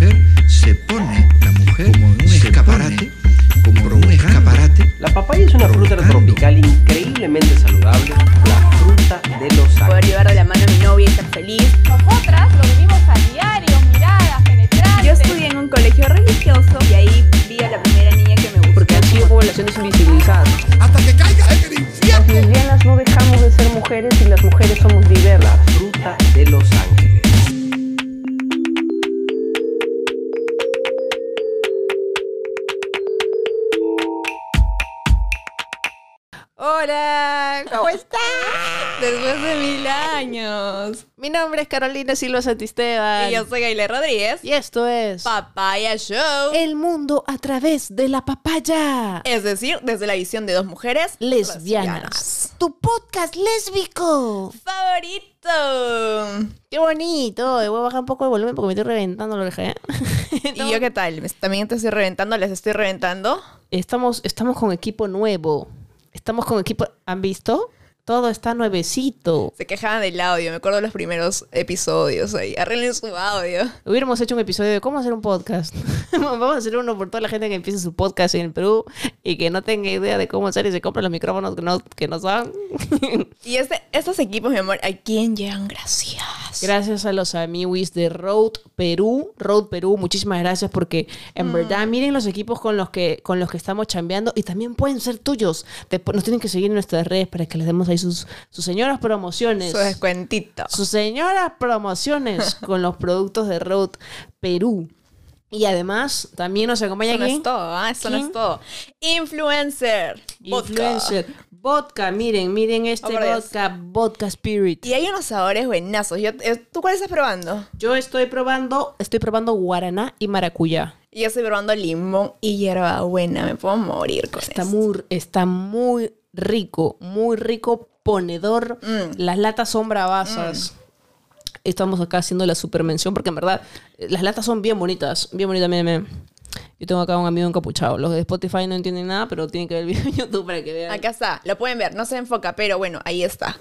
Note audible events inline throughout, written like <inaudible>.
mujer se pone la mujer como un escaparate, como un escaparate. La papaya es una fruta tropical increíblemente saludable, la fruta de los Poder ángeles. llevar de la mano a mi novia y estar feliz. Nosotras lo vivimos a diario, miradas, penetrantes. Yo estudié en un colegio religioso y ahí vi a la primera niña que me gustó. Porque han sido poblaciones invisibilizadas. Hasta que caiga en el infierno. Las lesbianas no dejamos de ser mujeres y las mujeres somos diversas. La fruta de los ángeles. Hola, ¿cómo estás? Después de mil años. Mi nombre es Carolina Silva Santisteban. Y yo soy Gayle Rodríguez. Y esto es Papaya Show. El mundo a través de la papaya. Es decir, desde la visión de dos mujeres Lesbianas. Tu podcast lésbico. Favorito. Qué bonito. Voy a bajar un poco de volumen porque me estoy reventando la oreja. ¿eh? ¿Y yo qué tal? ¿Me- ¿También te estoy reventando? ¿Les estoy reventando? Estamos, estamos con equipo nuevo. Estamos con equipo. ¿Han visto? Todo está nuevecito. Se quejaban del audio. Me acuerdo de los primeros episodios ahí. Arreglen su audio. Hubiéramos hecho un episodio de cómo hacer un podcast. <laughs> Vamos a hacer uno por toda la gente que empiece su podcast en el Perú y que no tenga idea de cómo hacer y se compra los micrófonos que no, que no saben. <laughs> Y este, estos equipos, mi amor, ¿a quién llegan? Gracias. Gracias a los amiguis de Road Perú. Road Perú, muchísimas gracias porque en verdad miren los equipos con los que con los que estamos chambeando y también pueden ser tuyos. Después nos tienen que seguir en nuestras redes para que les demos ahí sus, sus señoras promociones. Su descuentito. sus señoras promociones <laughs> con los productos de Road Perú. Y además también nos acompaña Eso no aquí es todo, ¿ah? Eso no es todo. Influencer. Vodka. Influencer. Vodka, miren, miren este Oh, vodka, vodka spirit. Y hay unos sabores buenazos. Yo, eh, ¿Tú cuál estás probando? Yo estoy probando, estoy probando guaraná y maracuyá. Y yo estoy probando limón y hierbabuena. Me puedo morir con Está eso. muy, está muy rico, muy rico, ponedor. Mm. Las latas son bravasas. Estamos acá haciendo la supermención porque en verdad las latas son bien bonitas, bien bonitas, miren. Yo tengo acá un amigo encapuchado. Los de Spotify no entienden nada, pero tienen que ver el video en YouTube para que vean. Acá está. Lo pueden ver. No se enfoca, pero bueno, ahí está.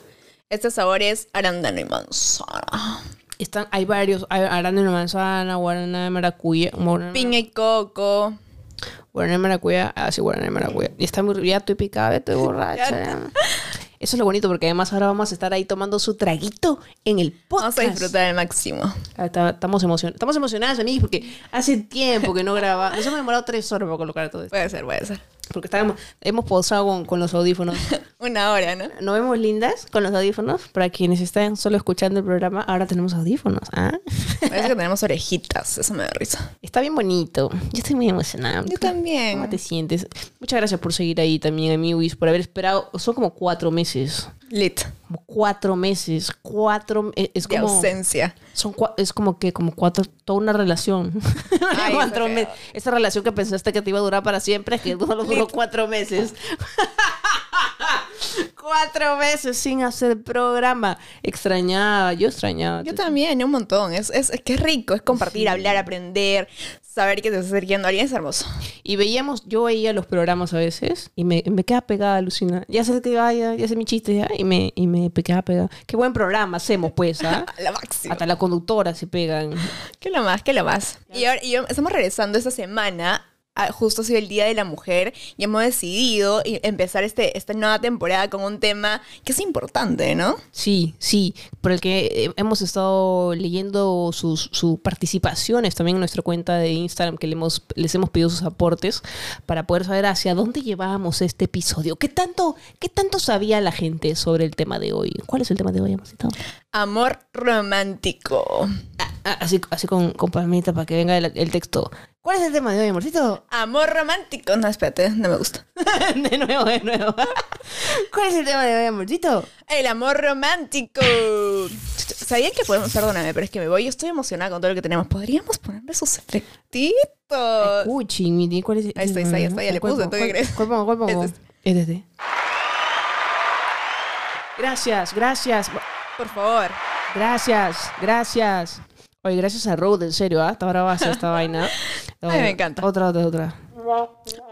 Este sabor es arándano y manzana. Están, hay varios, hay arándano de manzana, guaraná de maracuyá, guaraná, Piña y coco. Guaraná de maracuyá, ah sí, guaraná de maracuyá. Y está muy, <laughs> ya estoy picada, estoy borracha. Eso es lo bonito porque además ahora vamos a estar ahí tomando su traguito en el podcast. Vamos a disfrutar al máximo. Ah, Estamos emocionados. Estamos emocionadas, amigos, porque hace tiempo que no graba. Nos hemos demorado tres horas para colocar todo esto. Puede ser, puede ser. Porque estábamos, hemos posado con, con los audífonos. <laughs> Una hora, ¿no? ¿Nos vemos lindas con los audífonos? Para quienes están solo escuchando el programa, ahora tenemos audífonos. ¿ah? <laughs> Parece que <laughs> tenemos orejitas. Eso me da risa. Está bien bonito. Yo estoy muy emocionada. Yo también. ¿Cómo te sientes? Muchas gracias por seguir ahí también, amigos, por haber esperado. Son como cuatro meses. Lit. Como cuatro meses. Cuatro. e- Es De como. ausencia. Son es como que, como cuatro, toda una relación. <laughs> Ay, cuatro eso me- feo. Esa relación que pensaste que te iba a durar para siempre, que solo duró <laughs> cuatro meses. <laughs> cuatro meses sin hacer programa. Extrañaba, yo extrañaba. Yo también, un montón. Es, es, es que es rico, es compartir, hablar, aprender, saber que te estás acercando a alguien es hermoso. Y veíamos, yo veía los programas a veces y me, me quedaba pegada, Lucina. Ya sé que vaya, ya sé mi chiste, ya, y me, y me quedaba pegada. Qué buen programa hacemos, pues, ¿ah? <laughs> La máxima. Hasta la conductora se pegan. <gasps> ¿Qué lo más? ¿Qué lo más? Y ahora y yo- estamos regresando esta semana. A- Justo ha sido el Día de la Mujer y hemos decidido empezar este, esta nueva temporada con un tema que es importante, ¿no? Sí, sí, por el que eh, hemos estado leyendo sus, sus participaciones también en nuestra cuenta de Instagram, que le hemos, les hemos pedido sus aportes para poder saber hacia dónde llevábamos este episodio. ¿Qué tanto, ¿Qué tanto sabía la gente sobre el tema de hoy? ¿Cuál es el tema de hoy, amorcito? Amor romántico. Ah, así, así con, con palmita para que venga el, el texto. ¿Cuál es el tema de hoy, amorcito? Amor romántico. No, espérate, no me gusta. <laughs> de nuevo, de nuevo. <laughs> ¿Cuál es el tema de hoy, amorcito? El amor romántico. ¿Sabían que podemos? Perdóname, pero es que me voy. Yo estoy emocionada con todo lo que tenemos. ¿Podríamos ponerle sus efectitos? Escuchen, mire, ¿cuál es? Ahí está, ahí está, ahí está, ya le ¿Cuál puse, ¿Cuál- pongo? ¿Cuál pongo? Es Es este. Gracias, gracias, Por favor. gracias, gracias. Oye, gracias a Road, en serio, ¿ah? Está bravaza esta <laughs> vaina. Ay, me encanta. Otra, otra, otra.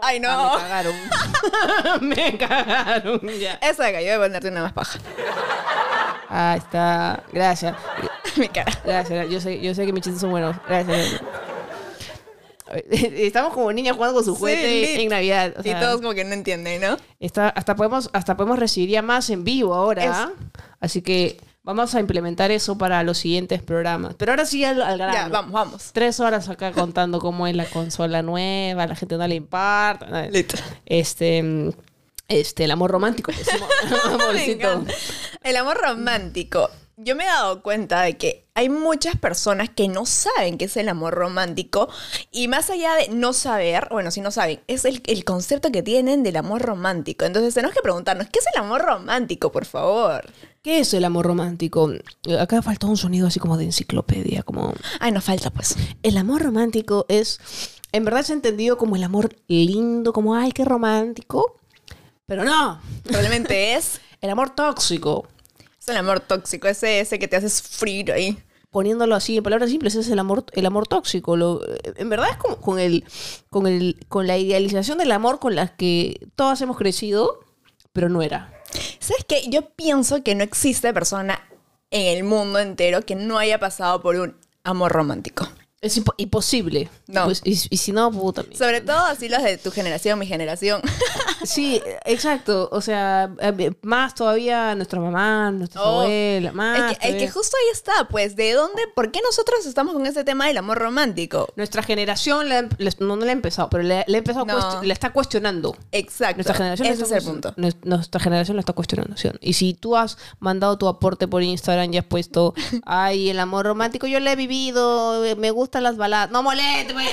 Ay, no. Ah, me cagaron. <laughs> me cagaron, ya. Esa de acá, yo voy a ponerte una más paja. Ahí está. Gracias. <laughs> Mi cara. Gracias. Yo sé, yo sé que mis chistes son buenos. Gracias. Estamos como niñas jugando con su juguete en Navidad. o y todos como que no entienden, ¿no? está- hasta, podemos, hasta podemos recibir ya más en vivo ahora. Así que vamos a implementar eso para los siguientes programas. Pero ahora sí al, al grano. Ya, vamos, vamos. Tres horas acá <laughs> contando cómo es la consola nueva, la gente no le importa. Este, este, el amor romántico. <laughs> <laughs> El amor romántico. Yo me he dado cuenta de que hay muchas personas que no saben qué es el amor romántico y más allá de no saber, bueno, si no saben, es el, el concepto que tienen del amor romántico. Entonces tenemos que preguntarnos, ¿qué es el amor romántico, por favor? ¿Qué es el amor romántico? Acá falta un sonido así como de enciclopedia, como... Ay, nos falta pues. El amor romántico es, en verdad es entendido como el amor lindo, como, ay, qué romántico. Pero no, Probablemente <laughs> es, el amor tóxico. es el amor tóxico, ese, ese que te hace sufrir ahí. Poniéndolo así en palabras simples, es el amor, el amor tóxico. Lo, en verdad es como con el, con el, con la idealización del amor con la que todas hemos crecido, pero no era. ¿Sabes qué? Yo pienso que no existe persona en el mundo entero que no haya pasado por un amor romántico. Es impo- imposible. No. Pues, y, y si no, puta. Sobre todo así los de tu generación, mi generación. <laughs> Sí, exacto. O sea, eh, más todavía nuestra mamá, nuestra Oh, abuela, más. Es que, es que justo ahí está, pues, ¿de dónde? ¿Por qué nosotros estamos con ese tema del amor romántico? Nuestra generación la- la- no, no la ha empezado, pero le, le ha empezado No. la está cuestionando. Exacto. Nuestra generación la Ese es el punto. nues- Nuestra generación la está cuestionando. ¿sí? Y si tú has mandado tu aporte por Instagram y has puesto, <laughs> ay, el amor romántico, yo lo he vivido, eh, me gustan las baladas. No moleste, pues,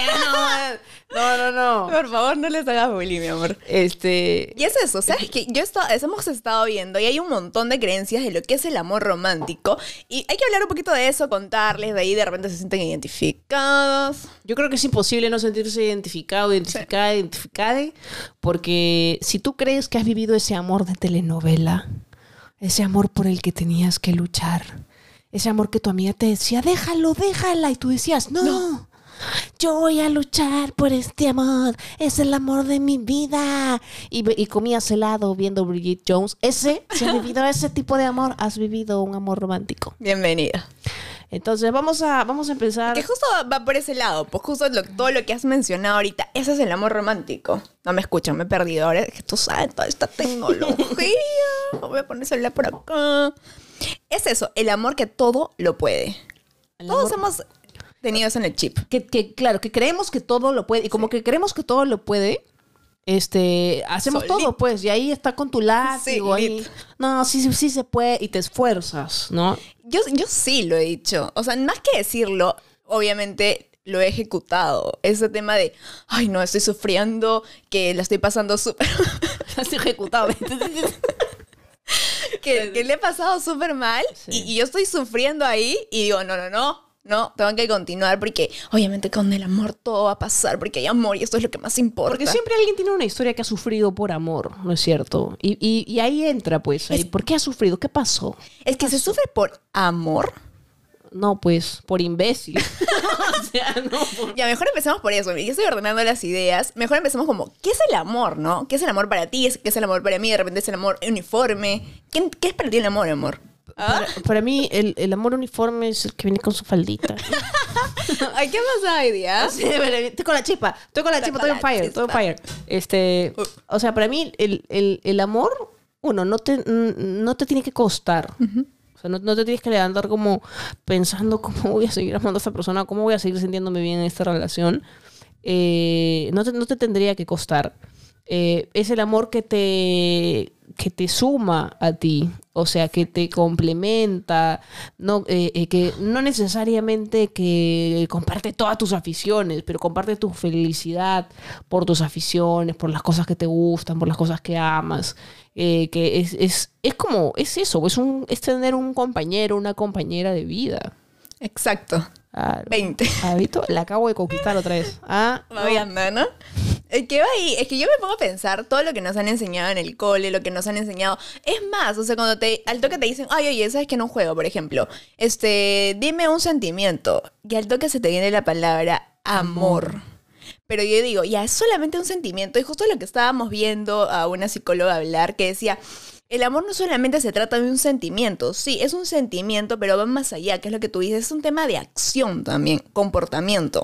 no, <laughs> no, no, no. Por favor, no les hagas bullying, mi amor. Este, Y es eso, ¿sabes? Que yo esto- hemos estado viendo y hay un montón de creencias de lo que es el amor romántico. Y hay que hablar un poquito de eso, contarles, de ahí de repente se sienten identificados. Yo creo que es imposible no sentirse identificado, identificada, identificada, porque si tú crees que has vivido ese amor de telenovela, ese amor por el que tenías que luchar, ese amor que tu amiga te decía, déjalo, déjala, y tú decías, no. Yo voy a luchar por este amor, es el amor de mi vida. Y, y comías helado viendo Bridget Jones. Ese, si has vivido ese tipo de amor, has vivido un amor romántico. Bienvenida. Entonces vamos a, vamos a empezar. Que justo va por ese lado, pues justo lo- todo lo que has mencionado ahorita, ese es el amor romántico. No me escuchan, me he perdido. Ahora es que tú sabes toda esta tecnología. <laughs> Voy a poner el celular por acá. Es eso, el amor que todo lo puede. El Todos amor- hemos tenido eso en el chip. que, que, claro, que creemos que todo lo puede, y como que creemos que todo lo puede, este, hacemos Solito. todo, pues, y ahí está con tu látigo, ahí, lit. no, sí, sí, sí se puede, y te esfuerzas, ¿no? Yo, yo sí lo he dicho. O sea, más que decirlo, obviamente lo he ejecutado. Ese tema de, ay, no, estoy sufriendo, que la estoy pasando súper... <laughs> <laughs> Has ejecutado. Que, que le he pasado súper mal Sí. y, y yo estoy sufriendo ahí y digo, no, no, no, no, tengo que continuar porque obviamente con el amor todo va a pasar porque hay amor y esto es lo que más importa. Porque siempre alguien tiene una historia que ha sufrido por amor, ¿no es cierto? Y, y, y ahí entra, pues, ahí, Es- ¿por qué ha sufrido? ¿Qué pasó? Es que se sufre por amor. No, pues, por imbécil. <laughs> o sea, no, por... Ya, mejor empecemos por eso. Yo estoy ordenando las ideas. Mejor empecemos como, ¿qué es el amor, no? ¿Qué es el amor para ti? ¿Qué es el amor para mí? De repente es el amor uniforme. ¿Qué, qué es para ti el amor, amor? Para, para mí, el, el amor uniforme es el que viene con su faldita. <laughs> Ay, ¿qué pasa hoy día? Sí, estoy con la chispa, estoy con la chispa, con estoy on fire, estoy on chispa. fire. Este, o sea, para mí el, el, el amor, uno, no te, no te tiene que costar. O no te tienes que levantar como pensando cómo voy a seguir amando a esta persona, cómo voy a seguir sintiéndome bien en esta relación. Eh, no, te, no te tendría que costar. Eh, es el amor que te, que te suma a ti, o sea, que te complementa, no, eh, eh, que no necesariamente que comparte todas tus aficiones, pero comparte tu felicidad por tus aficiones, por las cosas que te gustan, por las cosas que amas. eh, que es, es, es como, es eso, es, un, es tener un compañero, una compañera de vida. Exacto. Claro. 20. ¿Has visto? La acabo de conquistar otra vez. Ah, Va viendo, ¿no? Es que va ahí, es que yo me pongo a pensar todo lo que nos han enseñado en el cole, lo que nos han enseñado. Es más, o sea, cuando te, al toque te dicen, ay, oye, ¿sabes que no juego? Por ejemplo, este, dime un sentimiento. Y al toque se te viene la palabra amor. Pero yo digo, ya, es solamente un sentimiento. Y justo lo que estábamos viendo a una psicóloga hablar, que decía, el amor no solamente se trata de un sentimiento. Sí, es un sentimiento, pero va más allá, que es lo que tú dices, es un tema de acción también, comportamiento.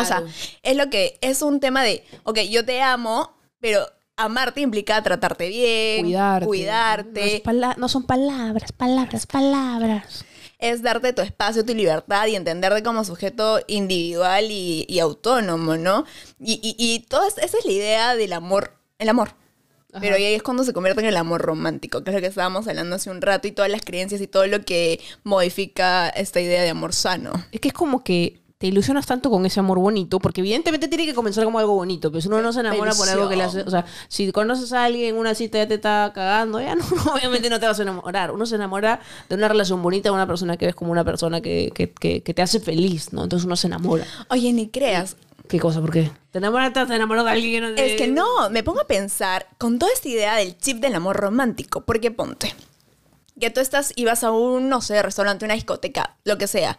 O sea, es lo que es un tema de, ok, yo te amo, pero amarte implica tratarte bien, Cuidarte. cuidarte, No, son palabras, palabras, palabras. es darte tu espacio, tu libertad y entenderte como sujeto individual y, y autónomo, ¿no? Y, y, y toda es- esa es la idea del amor, el amor. Pero ahí es cuando se convierte en el amor romántico, que es lo que estábamos hablando hace un rato, y todas las creencias y todo lo que modifica esta idea de amor sano. Es que es como que te ilusionas tanto con ese amor bonito, porque evidentemente tiene que comenzar como algo bonito, pero si uno no se enamora por algo que le hace, o sea, si conoces a alguien en una cita ya te está cagando, ya no, <laughs> obviamente no te vas a enamorar. Uno se enamora de una relación bonita, de una persona que ves como una persona que, que, que, que te hace feliz, ¿no? Entonces uno se enamora. Oye, ni creas. ¿Qué cosa? ¿Por qué? ¿Te enamoras, te enamoras de alguien que no te- Es que no, me pongo a pensar con toda esta idea del chip del amor romántico, porque ponte, que tú estás y vas a un, no sé, restaurante, una discoteca, lo que sea,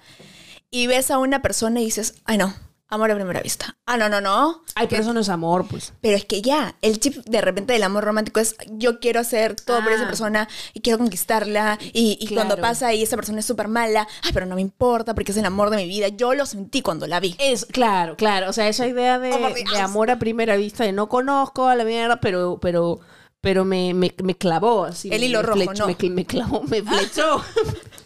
y ves a una persona y dices, ay no, amor a primera vista. Ah, no, no, no. Ay, pero eso no es amor, pues. Pero es que ya, el chip de repente del amor romántico es yo quiero hacer todo por esa Ah. persona y quiero conquistarla y, y cuando pasa y esa persona es súper mala, ay, pero no me importa porque es el amor de mi vida. Yo lo sentí cuando la vi. Es, claro, claro. O sea, esa idea de, Oh, de amor a primera vista, de no conozco a la mierda, pero, pero, pero me, me, me clavó así. El hilo me rojo, flechó, no. Me, cl- me clavó, me flechó.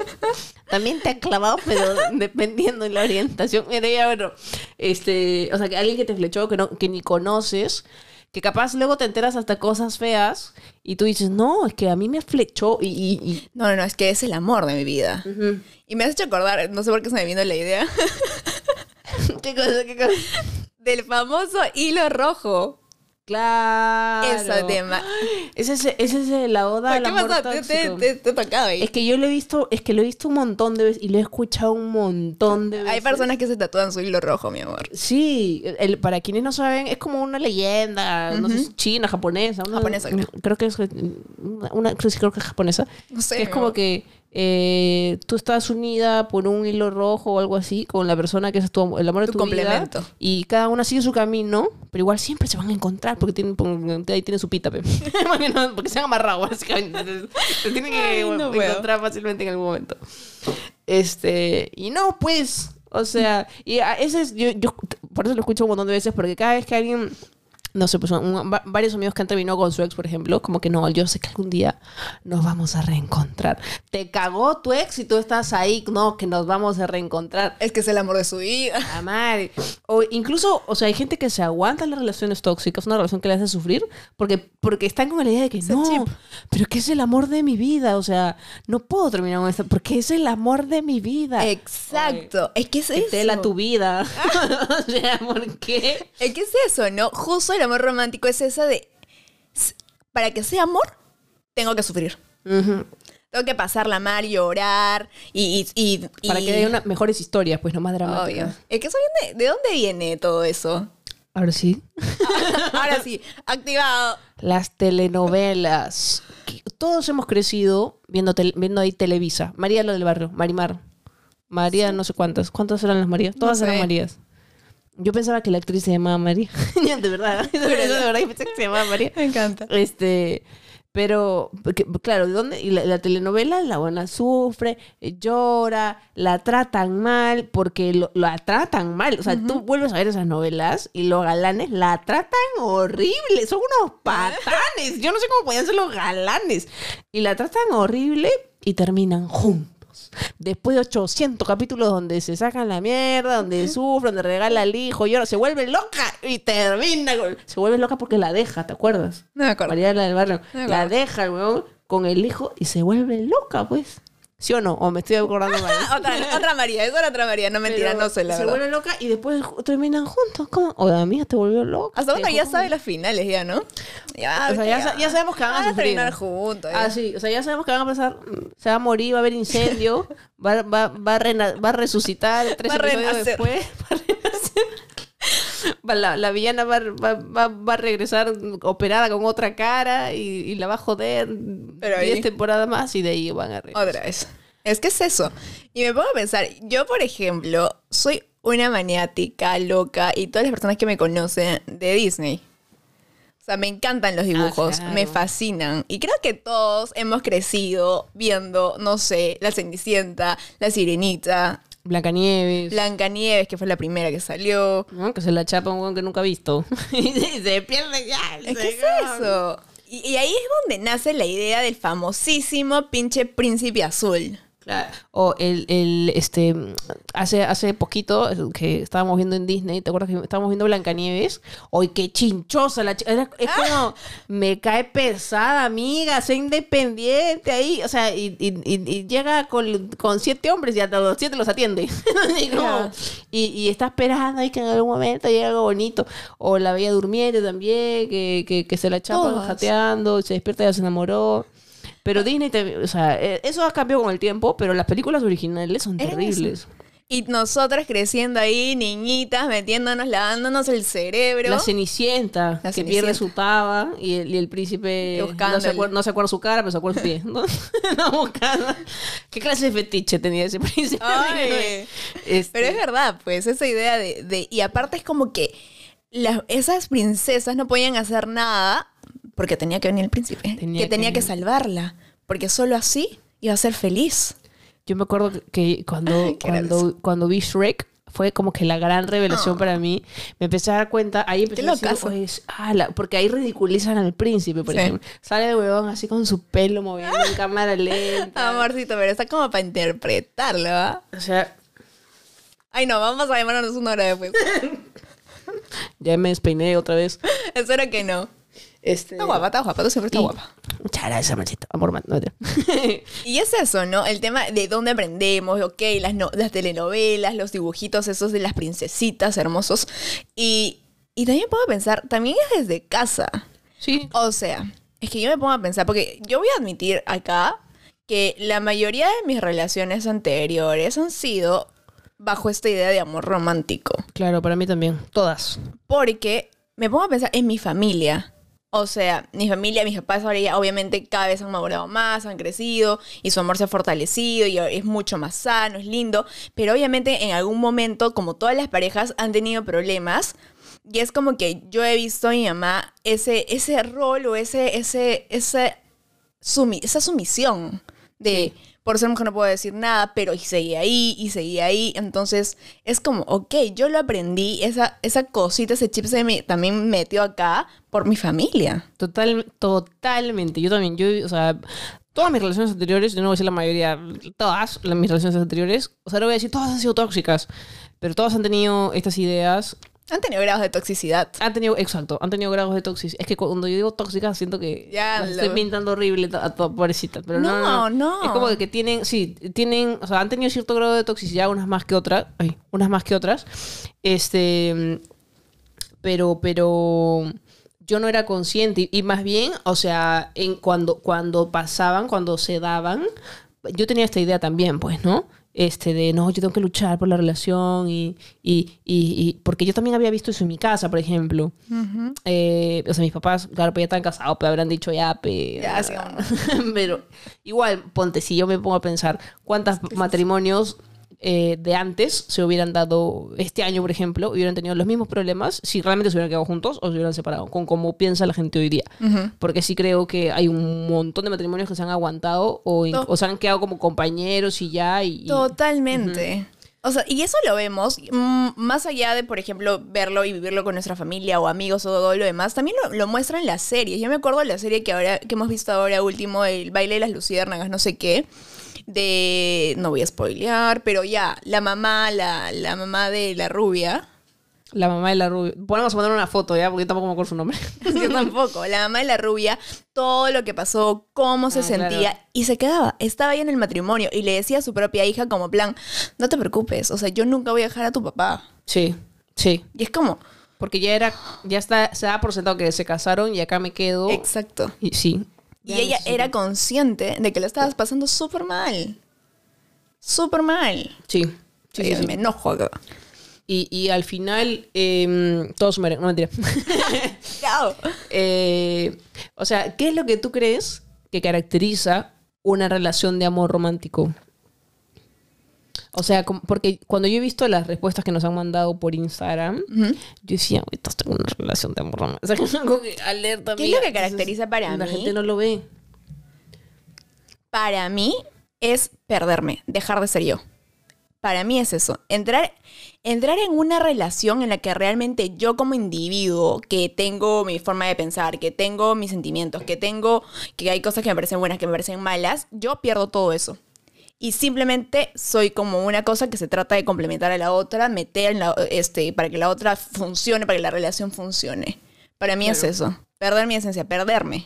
<laughs> También te ha clavado, pero dependiendo de la orientación. Mira, ya, bueno, este, o sea, que alguien que te flechó, que, no, que ni conoces, que capaz luego te enteras hasta cosas feas y tú dices, no, es que a mí me flechó y... y- y- No, no, no, es que es el amor de mi vida. Y me has hecho acordar, no sé por qué se me vino la idea, <laughs> ¿Qué cosa, qué cosa? del famoso hilo rojo. Claro. Ese tema. <gasps> Ese es, ese es la oda al ¿Qué amor pasa? Te, te, tóxico. te, tocaba ahí. Es que yo lo he visto, es que lo he visto un montón de veces y lo he escuchado un montón de veces. Hay personas que se tatúan su hilo rojo, mi amor. Sí, el- para quienes no saben, es como una leyenda, no sé china, japonesa. una- Japonesa, creo. Creo que es una, una- creo que es japonesa. No sé, Que es como amor. que eh, tú estás unida por un hilo rojo o algo así con la persona que es tu, el amor de Tu tu, vida, complemento. y cada una sigue su camino, pero igual siempre se van a encontrar porque tienen porque ahí tienen su pita, <laughs> porque, se han amarrado, básicamente. Se tienen que Ay, no puedo. encontrar fácilmente en algún momento. Este, y no, pues, o sea, y a- ese es, yo, yo por eso lo escucho un montón de veces, porque cada vez que alguien, no sé, pues un- varios amigos que han terminado con su ex, por ejemplo, como que no, yo sé que algún día nos vamos a reencontrar. Te cagó tu ex y tú estás ahí, no, que nos vamos a reencontrar. Es que es el amor de su vida. La madre. O incluso, o sea, hay gente que se aguanta las relaciones tóxicas, una relación que le hace sufrir, porque, porque están con la idea de que Ese no, chip. pero que es el amor de mi vida, o sea, no puedo terminar con esto, porque es el amor de mi vida. Exacto. Es que es Que eso. tela tu vida. <laughs> o sea, ¿por qué? Es que es eso, ¿no? Justo el amor romántico es esa de. Para que sea amor, tengo que sufrir. Tengo que pasarla mal, llorar y. y, y- Para y- que una- mejores historias, pues no más Obvio. dramáticas. Es que eso viene. ¿De dónde viene todo eso? Ahora sí. <laughs> Ahora sí, activado. Las telenovelas. Todos hemos crecido viendo, viendo ahí Televisa. María lo del barrio, Marimar. María no sé cuántas. ¿Cuántas eran las Marías? Todas No sé. eran Marías. Yo pensaba que la actriz se llamaba María. <laughs> <laughs> de verdad. de verdad, yo pensé que se llamaba María. Me encanta. Este, pero, claro, ¿de dónde? Y la, la telenovela, la buena sufre, llora, la tratan mal, porque lo, la tratan mal. O sea, tú vuelves a ver esas novelas y los galanes la tratan horrible. Son unos patanes. Yo no sé cómo podían ser los galanes. Y la tratan horrible y terminan juntos. Después de 800 capítulos donde se sacan la mierda, donde sufren, donde regala al hijo, llora, se vuelve loca y termina. con- Se vuelve loca porque la deja, ¿te acuerdas? No me acuerdo. Mariana del barrio. Me La deja weón con el hijo y se vuelve loca, pues. ¿Sí o no? O me estoy acordando <laughs> mal. otra, otra María, eso era otra María, no mentira, Pero no sé la Se verdad. vuelve loca y después terminan juntos. ¿Cómo? O la amiga te volvió loca. Hasta bueno, ya sabe los finales ya, ¿no? Ya, O sea, ya, sa- ya sabemos que van a sufrir. terminar juntos. ya. Ah, sí. O sea, ya sabemos que van a pasar. Se va a morir, va a haber incendio. <laughs> va, va, va, a, rena- va a resucitar tres Va a episodios renacer. después. <laughs> Va a renacer. La, la villana va, va, va, va a regresar operada con otra cara y, y la va a joder Pero ahí- 10 temporadas más y de ahí van a regresar. Otra vez. Es que es eso. Y me pongo a pensar, yo por ejemplo, soy una maniática loca y todas las personas que me conocen de Disney. O sea, me encantan los dibujos, claro. me fascinan. Y creo que todos hemos crecido viendo, no sé, La Cenicienta, La Sirenita. Blancanieves. Blancanieves, que fue la primera que salió. ¿no? Que se la chapa un weón que nunca ha visto. <laughs> y se pierde ya. ¿Qué es eso? Y, y ahí es donde nace la idea del famosísimo pinche príncipe azul. O el, el, este, hace, hace poquito que estábamos viendo en Disney, ¿te acuerdas que estábamos viendo Blancanieves? ¡Ay, qué chinchosa la chica! Es como, me cae pesada, amiga, sé independiente ahí. O sea, y, y- y- y llega con, con siete hombres y hasta los siete los atiende. <laughs> y, como- y, y está esperando ahí que en algún momento llegue algo bonito. O la veía durmiente también, que, que, que se la Todas. jateando, se despierta y ya se enamoró. Pero Disney, te- o sea, eh, eso ha cambiado con el tiempo, pero las películas originales son terribles. Y nosotras creciendo ahí, niñitas, metiéndonos, lavándonos el cerebro. La Cenicienta, La que pierde su taba y el, y el príncipe no se, acuerda, no se acuerda su cara, pero se acuerda su pie. ¿no? <laughs> No. ¿Qué clase de fetiche tenía ese príncipe? Ay. Este, <laughs> Pero es verdad, pues, esa idea de... de- y aparte es como que las, esas princesas no podían hacer nada porque tenía que venir el príncipe. Tenía que tenía que- salvarla. Porque solo así iba a ser feliz. Yo me acuerdo que cuando, <laughs> cuando, cuando vi Shrek fue como que la gran revelación para mí. Me empecé a dar cuenta, ahí empecé a decir, porque ahí ridiculizan al príncipe, por Sí. ejemplo. Sale el huevón así con su pelo moviendo en <laughs> cámara lenta. Amorcito, pero está como para interpretarlo, ¿ah? O sea, Ay, no, vamos a llamarnos una hora después. <laughs> ya me despeiné otra vez. Espero que no. Este, Está guapa, está guapa, tú siempre estás y- guapa. Muchas gracias, Marcito. Amor, man, no. <laughs> Y es eso, ¿no? El tema de dónde aprendemos, ok, las, no- las telenovelas, los dibujitos esos de las princesitas hermosos. Y, y también puedo pensar, también es desde casa. sí. O sea, es que yo me pongo a pensar, porque yo voy a admitir acá que la mayoría de mis relaciones anteriores han sido bajo esta idea de amor romántico. Claro, para mí también. Todas. Porque me pongo a pensar en mi familia. O sea, mi familia, mis papás ahora ya obviamente cada vez han madurado más, han crecido y su amor se ha fortalecido y es mucho más sano, es lindo. Pero obviamente en algún momento, como todas las parejas, han tenido problemas. Y es como que yo he visto a mi mamá ese, ese rol o ese, ese, ese sumi- esa sumisión de por ser mujer no puedo decir nada, pero y seguía ahí y seguía ahí. Entonces es como, ok, yo lo aprendí, esa, esa cosita, ese chip se me también metió acá por mi familia. Total, totalmente. Yo también. Yo, o sea, todas mis relaciones anteriores, yo no voy a decir la mayoría, todas las- mis relaciones anteriores, o sea, no voy a decir todas han sido tóxicas, pero todas han tenido estas ideas. Han tenido grados de toxicidad. Han tenido, exacto, han tenido grados de toxicidad. Es que cuando yo digo tóxicas, siento que Ya, las lo- estoy pintando horrible a a todas pobrecitas. Pero no, No, no. Es como que tienen, sí, tienen, o sea, han tenido cierto grado de toxicidad, unas más que otras. Ay, unas más que otras. Este. Pero, pero. Yo no era consciente. Y, y más bien, o sea, en cuando, cuando pasaban, cuando se daban, yo tenía esta idea también, pues, ¿no? Este de, no, yo tengo que luchar por la relación y, y, y, y- porque yo también había visto eso en mi casa, por ejemplo. Eh, o sea, mis papás, claro, pues ya están casados, pero habrán dicho ya, pe, Ya, sí, <laughs> pero igual, ponte, si yo me pongo a pensar cuántos matrimonios eh, de antes se hubieran dado este año, por ejemplo, hubieran tenido los mismos problemas si realmente se hubieran quedado juntos o se hubieran separado, con cómo piensa la gente hoy día. Porque sí creo que hay un montón de matrimonios que se han aguantado o, se han quedado como compañeros y ya. Y, Totalmente. O sea, y eso lo vemos, mm, más allá de, por ejemplo, verlo y vivirlo con nuestra familia o amigos o todo lo demás, también lo, lo muestra en las series. Yo me acuerdo de la serie que ahora que hemos visto ahora último, el baile de las luciérnagas, no sé qué, de, no voy a spoilear, pero ya, la mamá, la, la mamá de la rubia, La mamá de la rubia. Podemos poner una foto ya, porque yo tampoco me acuerdo su nombre. <laughs> yo tampoco, la mamá de la rubia, todo lo que pasó, cómo se Ah, claro. sentía, y se quedaba, estaba ahí en el matrimonio y le decía a su propia hija como plan, no te preocupes, o sea, yo nunca voy a dejar a tu papá. Sí, sí. Y es como, Porque ya era, ya está, se da por sentado que se casaron y acá me quedo. exacto. Y sí. Y ella era consciente de que la estabas pasando súper mal. Súper mal. Sí. Sí, sí. Me enojo acá. Y, y al final, eh, todos mueren. No, mentira. <laughs> Chao. Eh, o sea, ¿qué es lo que tú crees que caracteriza una relación de amor romántico? O sea, como- porque cuando yo he visto las respuestas que nos han mandado por Instagram, yo decía, estás en una relación de amor. <laughs> O sea, que como que alerta. ¿Qué es lo que caracteriza para La mí? gente no lo ve. Para mí es perderme, dejar de ser yo. Para mí es eso, entrar, entrar en una relación en la que realmente yo como individuo, que tengo mi forma de pensar, que tengo mis sentimientos, que tengo, que hay cosas que me parecen buenas, que me parecen malas, yo pierdo todo eso. Y simplemente soy como una cosa que se trata de complementar a la otra, meter en la- este, para que la otra funcione, para que la relación funcione. Para mí es Claro. eso, perder mi esencia, perderme.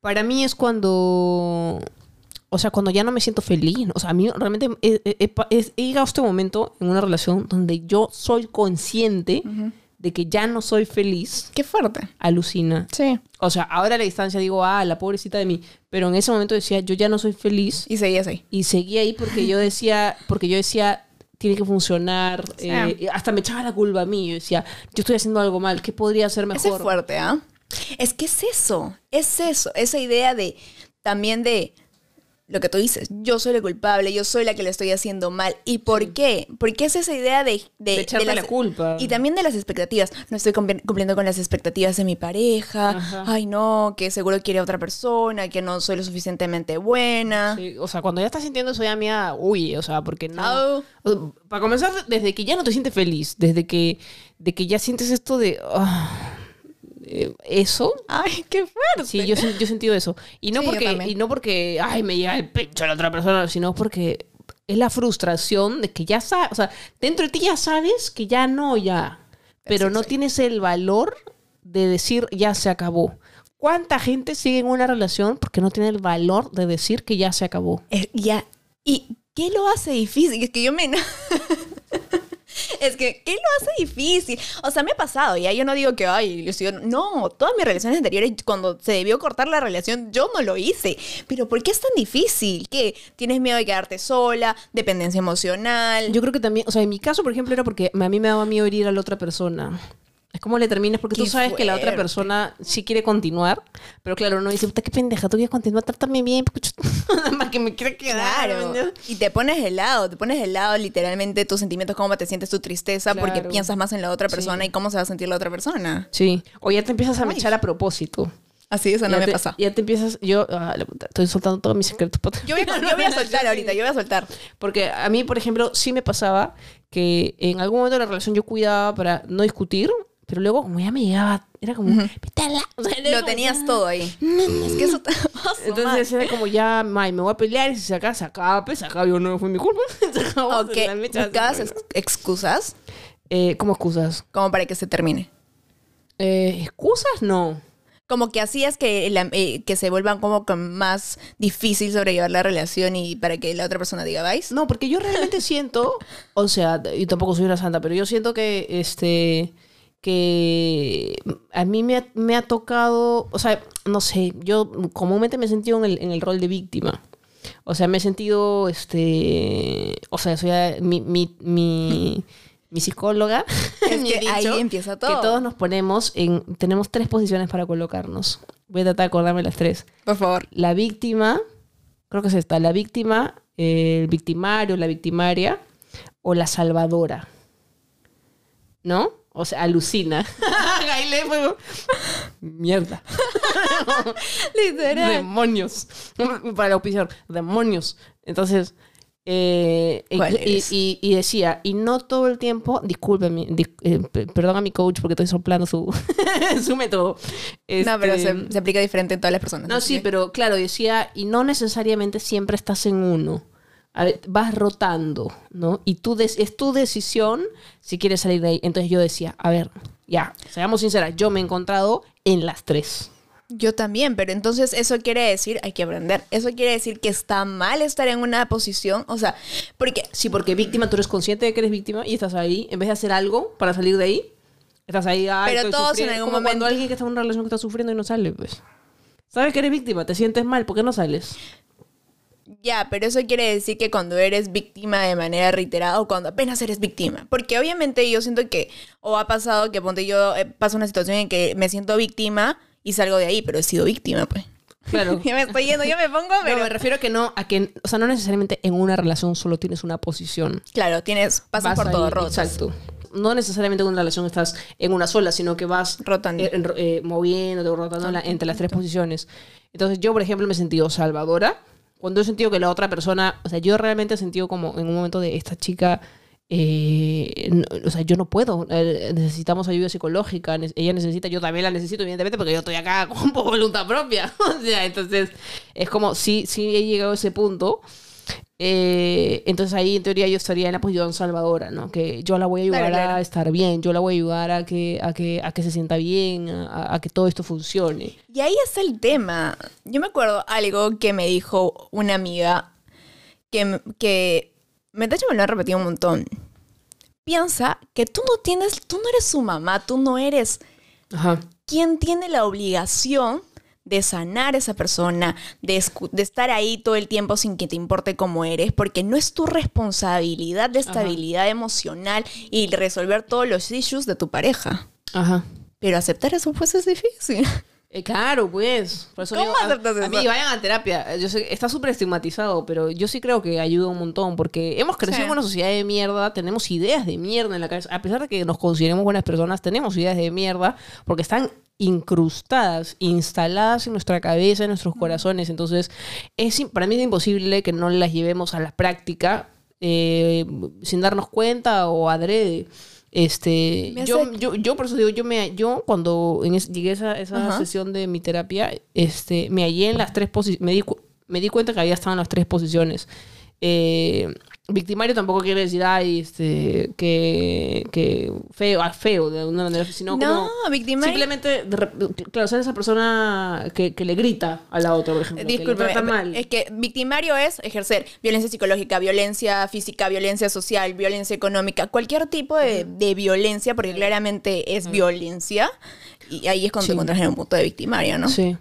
Para mí es cuando. O sea, cuando ya no me siento feliz. O sea, a mí realmente he, he- he he- llegado a este momento en una relación donde yo soy consciente de que ya no soy feliz. Qué fuerte. Alucina. Sí. O sea, ahora a la distancia digo, ah, la pobrecita de mí. Pero en ese momento decía, yo ya no soy feliz. Y seguías ahí. Y seguí ahí porque yo decía, porque yo decía, tiene que funcionar. Sí. eh, hasta me echaba la culpa a mí. Yo decía, yo estoy haciendo algo mal. ¿Qué podría hacer Ese mejor? es fuerte, ¿ah? Es que es eso, es eso, esa idea de también de lo que tú dices, yo soy la culpable, yo soy la que le estoy haciendo mal. ¿Y por qué? Porque es esa idea de... De, De echarte la culpa. Y también de las expectativas. No estoy cumpli- cumpliendo con las expectativas de mi pareja. Ajá. Ay, no, que seguro quiere a otra persona, que no soy lo suficientemente buena. Sí, o sea, cuando ya estás sintiendo eso ya mía, uy, o sea, porque no. Chao. O sea, para comenzar, desde que ya no te sientes feliz, desde que, de que ya sientes esto de ah, eh, eso. Ay, qué fuerte. Sí, yo, yo he sentido eso. Y no Sí, porque, y no porque, ay, me llega el pecho a la otra persona, sino porque es la frustración de que ya sabes, o sea, dentro de ti ya sabes que ya no, ya. Pero no tienes el valor de decir ya se acabó. ¿Cuánta gente sigue en una relación porque no tiene el valor de decir que ya se acabó? Eh, ya. ¿Y qué lo hace difícil? Es que yo me... <laughs> <laughs> es que, ¿qué lo hace difícil? O sea, me ha pasado, ya yo no digo que, ay, estoy- No, todas mis relaciones anteriores, cuando se debió cortar la relación, yo no lo hice. Pero ¿por qué es tan difícil? ¿Qué? ¿Tienes miedo de quedarte sola? ¿Dependencia emocional? Yo creo que también, o sea, en mi caso, por ejemplo, era porque a mí me daba miedo herir a la otra persona. Es como le terminas porque tú sabes que la otra fuerte. persona sí quiere continuar, pero claro, uno dice, puta, qué pendeja, tú quieres continuar, trátame bien, porque <laughs> más que me quiere quedar. ¿me Claro. Y te pones de lado, te pones de lado literalmente tus sentimientos, cómo te sientes tu tristeza, porque Claro. piensas más en la otra Sí. persona y cómo se va a sentir la otra persona. Sí, o ya te empiezas a mechar a propósito. Así, eso no ya me te, pasa. Ya te empiezas, yo, ah, estoy soltando todos mis secretos. Yo voy, a, <laughs> yo voy a soltar ahorita, yo voy a soltar. Porque a mí, por ejemplo, sí me pasaba que en algún momento de la relación yo cuidaba para no discutir, pero luego como ya me llegaba, era como, "Vete a la-". O sea, era Lo como, tenías todo ahí. Es que eso te <laughs> pasa, Entonces era como ya, "May, me voy a pelear y si se acaba, se acaba, pues se acaba, yo no fue mi culpa. <laughs> Se. Ok, la mecha, se buscabas acabó. ex- excusas Eh, ¿Cómo excusas? como para que se termine. Eh, ¿Excusas? No. Como que hacías que, la- eh, que se vuelvan como que más difícil sobrellevar la relación y para que la otra persona diga, ¿vais? No, porque yo realmente siento, o sea, y tampoco soy una santa, pero yo siento que este que a mí me ha, me ha tocado, o sea, no sé, yo comúnmente me he sentido en el, en el rol de víctima. O sea, me he sentido, este, o sea, soy a- mi, mi, mi, mi psicóloga. <laughs> Es <laughs> ahí empieza todo. Que todos nos ponemos en, tenemos tres posiciones para colocarnos. Voy a tratar de acordarme las tres Por favor. la víctima, creo que es esta, la víctima, el victimario, la victimaria o la salvadora. ¿No? O sea, alucina. <laughs> Le fue- Mierda. <laughs> Literal. Demonios. Para auspiciar, demonios. Entonces, eh, y- decía, y no todo el tiempo, discúlpeme, dis- eh, pe- perdón a mi coach porque estoy soplando su, <laughs> su método. No, pero Este, se, se aplica diferente en todas las personas. no, sí, pero claro, decía, y no necesariamente siempre estás en uno. A ver, vas rotando, ¿no? Y tú es tu decisión si quieres salir de ahí. Entonces yo decía, a ver, ya, seamos sinceras, yo me he encontrado en las tres. Yo también, pero entonces eso quiere decir, hay que aprender. Eso quiere decir que está mal estar en una posición, o sea, porque Sí, porque víctima, tú eres consciente de que eres víctima y estás ahí, en vez de hacer algo para salir de ahí, estás ahí, ay, Pero estoy todos en algún Como cuando momento- alguien que está en una relación que está sufriendo y no sale, pues. Sabes que eres víctima, te sientes mal, ¿por qué no sales? Ya, pero eso quiere decir que cuando eres víctima de manera reiterada o cuando apenas eres víctima, porque obviamente yo siento que o ha pasado que ponte yo eh, paso una situación en que me siento víctima y salgo de ahí, pero he sido víctima, pues. Claro. <laughs> ya me estoy yendo, yo me pongo, pero No, me refiero a que no, a que, o sea, no necesariamente en una relación solo tienes una posición. claro, tienes pasas Vas por ahí, todo rotos. Exacto. No necesariamente en una relación estás en una sola, sino que vas Rotando. eh, eh, moviéndote o rotando entre las tres posiciones. Entonces, yo, por ejemplo, me he sentido salvadora cuando he sentido que la otra persona, o sea, yo realmente he sentido como en un momento de esta chica, eh, no- o sea, yo no puedo, eh, necesitamos ayuda psicológica, ne- ella necesita, yo también la necesito, evidentemente, porque yo estoy acá <laughs> con por voluntad propia. <laughs> o sea, entonces, es como, sí, sí he llegado a ese punto. Eh, entonces ahí en teoría yo estaría en la posición salvadora, ¿no? Que yo la voy a ayudar Claro, claro. a estar bien, yo la voy a ayudar a que, a que, a que se sienta bien, a, a que todo esto funcione. Y ahí está el tema. Yo me acuerdo algo que me dijo una amiga que, que me, de hecho me lo han repetido un montón. Piensa que tú no tienes, tú no eres su mamá, tú no eres Ajá. quien tiene la obligación de sanar a esa persona, de, de estar ahí todo el tiempo sin que te importe cómo eres, porque no es tu responsabilidad de estabilidad emocional y resolver todos los issues de tu pareja. Ajá. Pero aceptar eso pues es difícil. Eh, claro, pues. Por eso ¿Cómo digo, a- aceptas a, mí eso? vayan a terapia. Yo sé, está súper estigmatizado, pero yo sí creo que ayuda un montón porque hemos crecido Sí. en una sociedad de mierda, tenemos ideas de mierda en la cabeza. A pesar de que nos consideremos buenas personas, tenemos ideas de mierda porque están incrustadas, instaladas en nuestra cabeza, en nuestros corazones. Entonces, es, para mí es imposible que no las llevemos a la práctica eh, sin darnos cuenta o adrede. Este, yo, yo, yo por eso digo, yo me, yo cuando en es- llegué a esa, esa sesión de mi terapia, este, me hallé en las tres posiciones, me di, me di cuenta que había estado en las tres posiciones. Eh, victimario tampoco quiere decir, ay, este, que, que feo, ah, feo de alguna manera, sino No, como victimario- simplemente, claro, ser esa persona que, que le grita a la otra, por ejemplo, Disculpe, es que victimario es ejercer violencia psicológica, violencia física, violencia social, violencia económica, cualquier tipo de, de violencia, porque claramente es violencia, y ahí es cuando Sí. te encuentras en un punto de victimario, ¿no? Sí.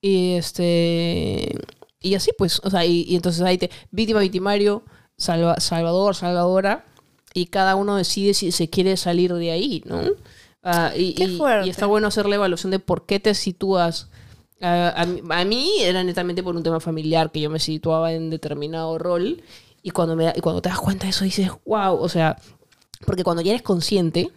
Y este. Y así pues, o sea, y, y entonces ahí te. Víctima, victimario, salva- salvador, salvadora. Y cada uno decide si se quiere salir de ahí, ¿no? Ah, y, Qué y- fuerte. y está bueno hacer la evaluación de por qué te sitúas. a, mí- a mí era netamente por un tema familiar que yo me situaba en determinado rol. Y cuando, me, y cuando te das cuenta de eso dices, wow, o sea, porque cuando ya eres consciente,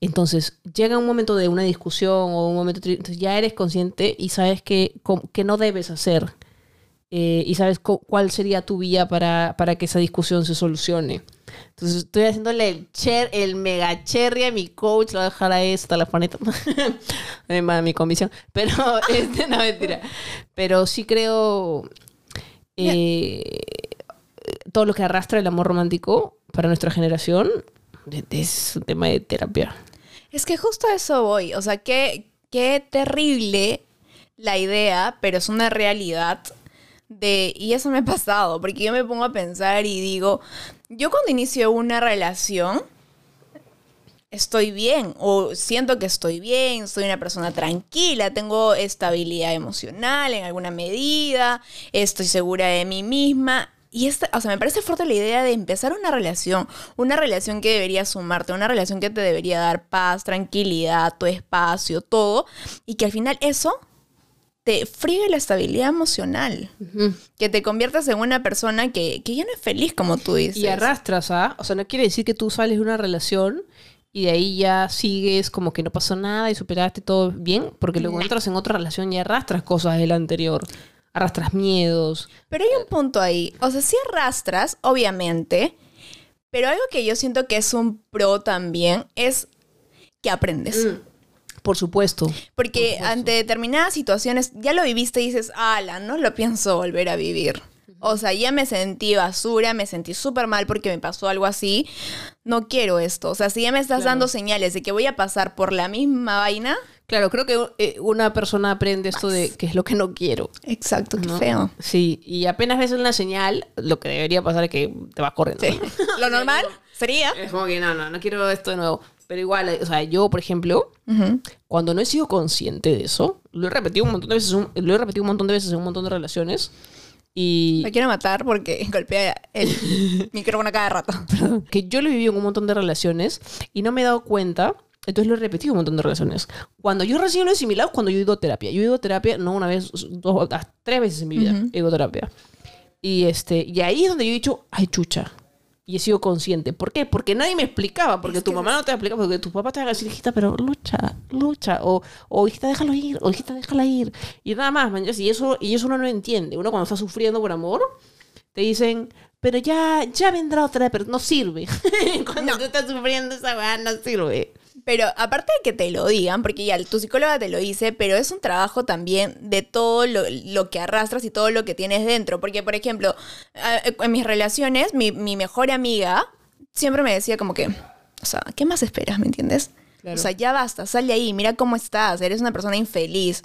entonces llega un momento de una discusión o un momento, entonces ya eres consciente y sabes que, que no debes hacer. Eh, y sabes cu- cuál sería tu vía para, para que esa discusión se solucione. Entonces estoy haciéndole el, cher, el mega cherry a mi coach, lo voy a dejar a esta, la paneta, <laughs> a mi comisión. Pero, <laughs> este, no, mentira. Pero sí creo eh, todo lo que arrastra el amor romántico para nuestra generación de- de- es un tema de terapia. Es que justo a eso voy. O sea, qué, qué terrible la idea, pero es una realidad de... Y eso me ha pasado, porque yo me pongo a pensar y digo, yo cuando inicio una relación, estoy bien o siento que estoy bien, soy una persona tranquila, tengo estabilidad emocional en alguna medida, estoy segura de mí misma. Y esta, o sea, me parece fuerte la idea de empezar una relación, una relación que debería sumarte, una relación que te debería dar paz, tranquilidad, tu espacio, todo, y que al final eso te friegue la estabilidad emocional, que te conviertas en una persona que, que ya no es feliz como tú dices. Y arrastras, ¿ah? O sea, no quiere decir que tú sales de una relación y de ahí ya sigues como que no pasó nada y superaste todo bien, porque luego entras en otra relación y arrastras cosas de la anterior. Arrastras miedos. Pero hay un punto ahí. O sea, sí arrastras, obviamente. Pero algo que yo siento que es un pro también es que aprendes. Por supuesto. Porque ante determinadas situaciones ya lo viviste y dices, ala, no lo pienso volver a vivir. O sea, ya me sentí basura, me sentí súper mal porque me pasó algo así. No quiero esto. O sea, si ya me estás dando señales de que voy a pasar por la misma vaina. Claro, creo que eh, una persona aprende esto de que es lo que no quiero. Exacto, qué ¿no? feo. Sí, y apenas ves una señal, lo que debería pasar es que te vas corriendo. Sí. <laughs> Lo normal sería. Es como que no, no, no quiero esto de nuevo. Pero igual, o sea, yo, por ejemplo, Ujú. cuando no he sido consciente de eso, lo he repetido un montón de veces, un- lo he repetido un montón de veces en un montón de relaciones. Y Me quiero matar porque <laughs> golpea el <laughs> micrófono cada rato. que yo lo he vivido en un montón de relaciones y no me he dado cuenta. Entonces lo he repetido en un montón de relaciones. Cuando yo recién lo he asimilado cuando yo he ido a terapia. Yo he ido a terapia no una vez, dos, tres veces en mi vida he ido a terapia. Y, este, y ahí es donde yo he dicho, ay, chucha. Y he sido consciente. ¿Por qué? Porque nadie me explicaba, porque tu mamá no te explica, porque tu papá te va a decir, hijita, pero lucha, lucha, o, o hijita, déjalo ir, o hijita, déjala ir. Y nada más, man, y eso, y eso uno no entiende. Uno cuando está sufriendo por amor, te dicen, pero ya, ya vendrá otra vez, pero no sirve. <laughs> cuando tú estás sufriendo esa weá, no sirve. Pero aparte de que te lo digan, porque ya tu psicóloga te lo dice, pero es un trabajo también de todo lo, lo que arrastras y todo lo que tienes dentro. Porque, por ejemplo, en mis relaciones, mi, mi mejor amiga siempre me decía como que, o sea, ¿qué más esperas? ¿Me entiendes? Claro. O sea, ya basta, sal de ahí, mira cómo estás, eres una persona infeliz.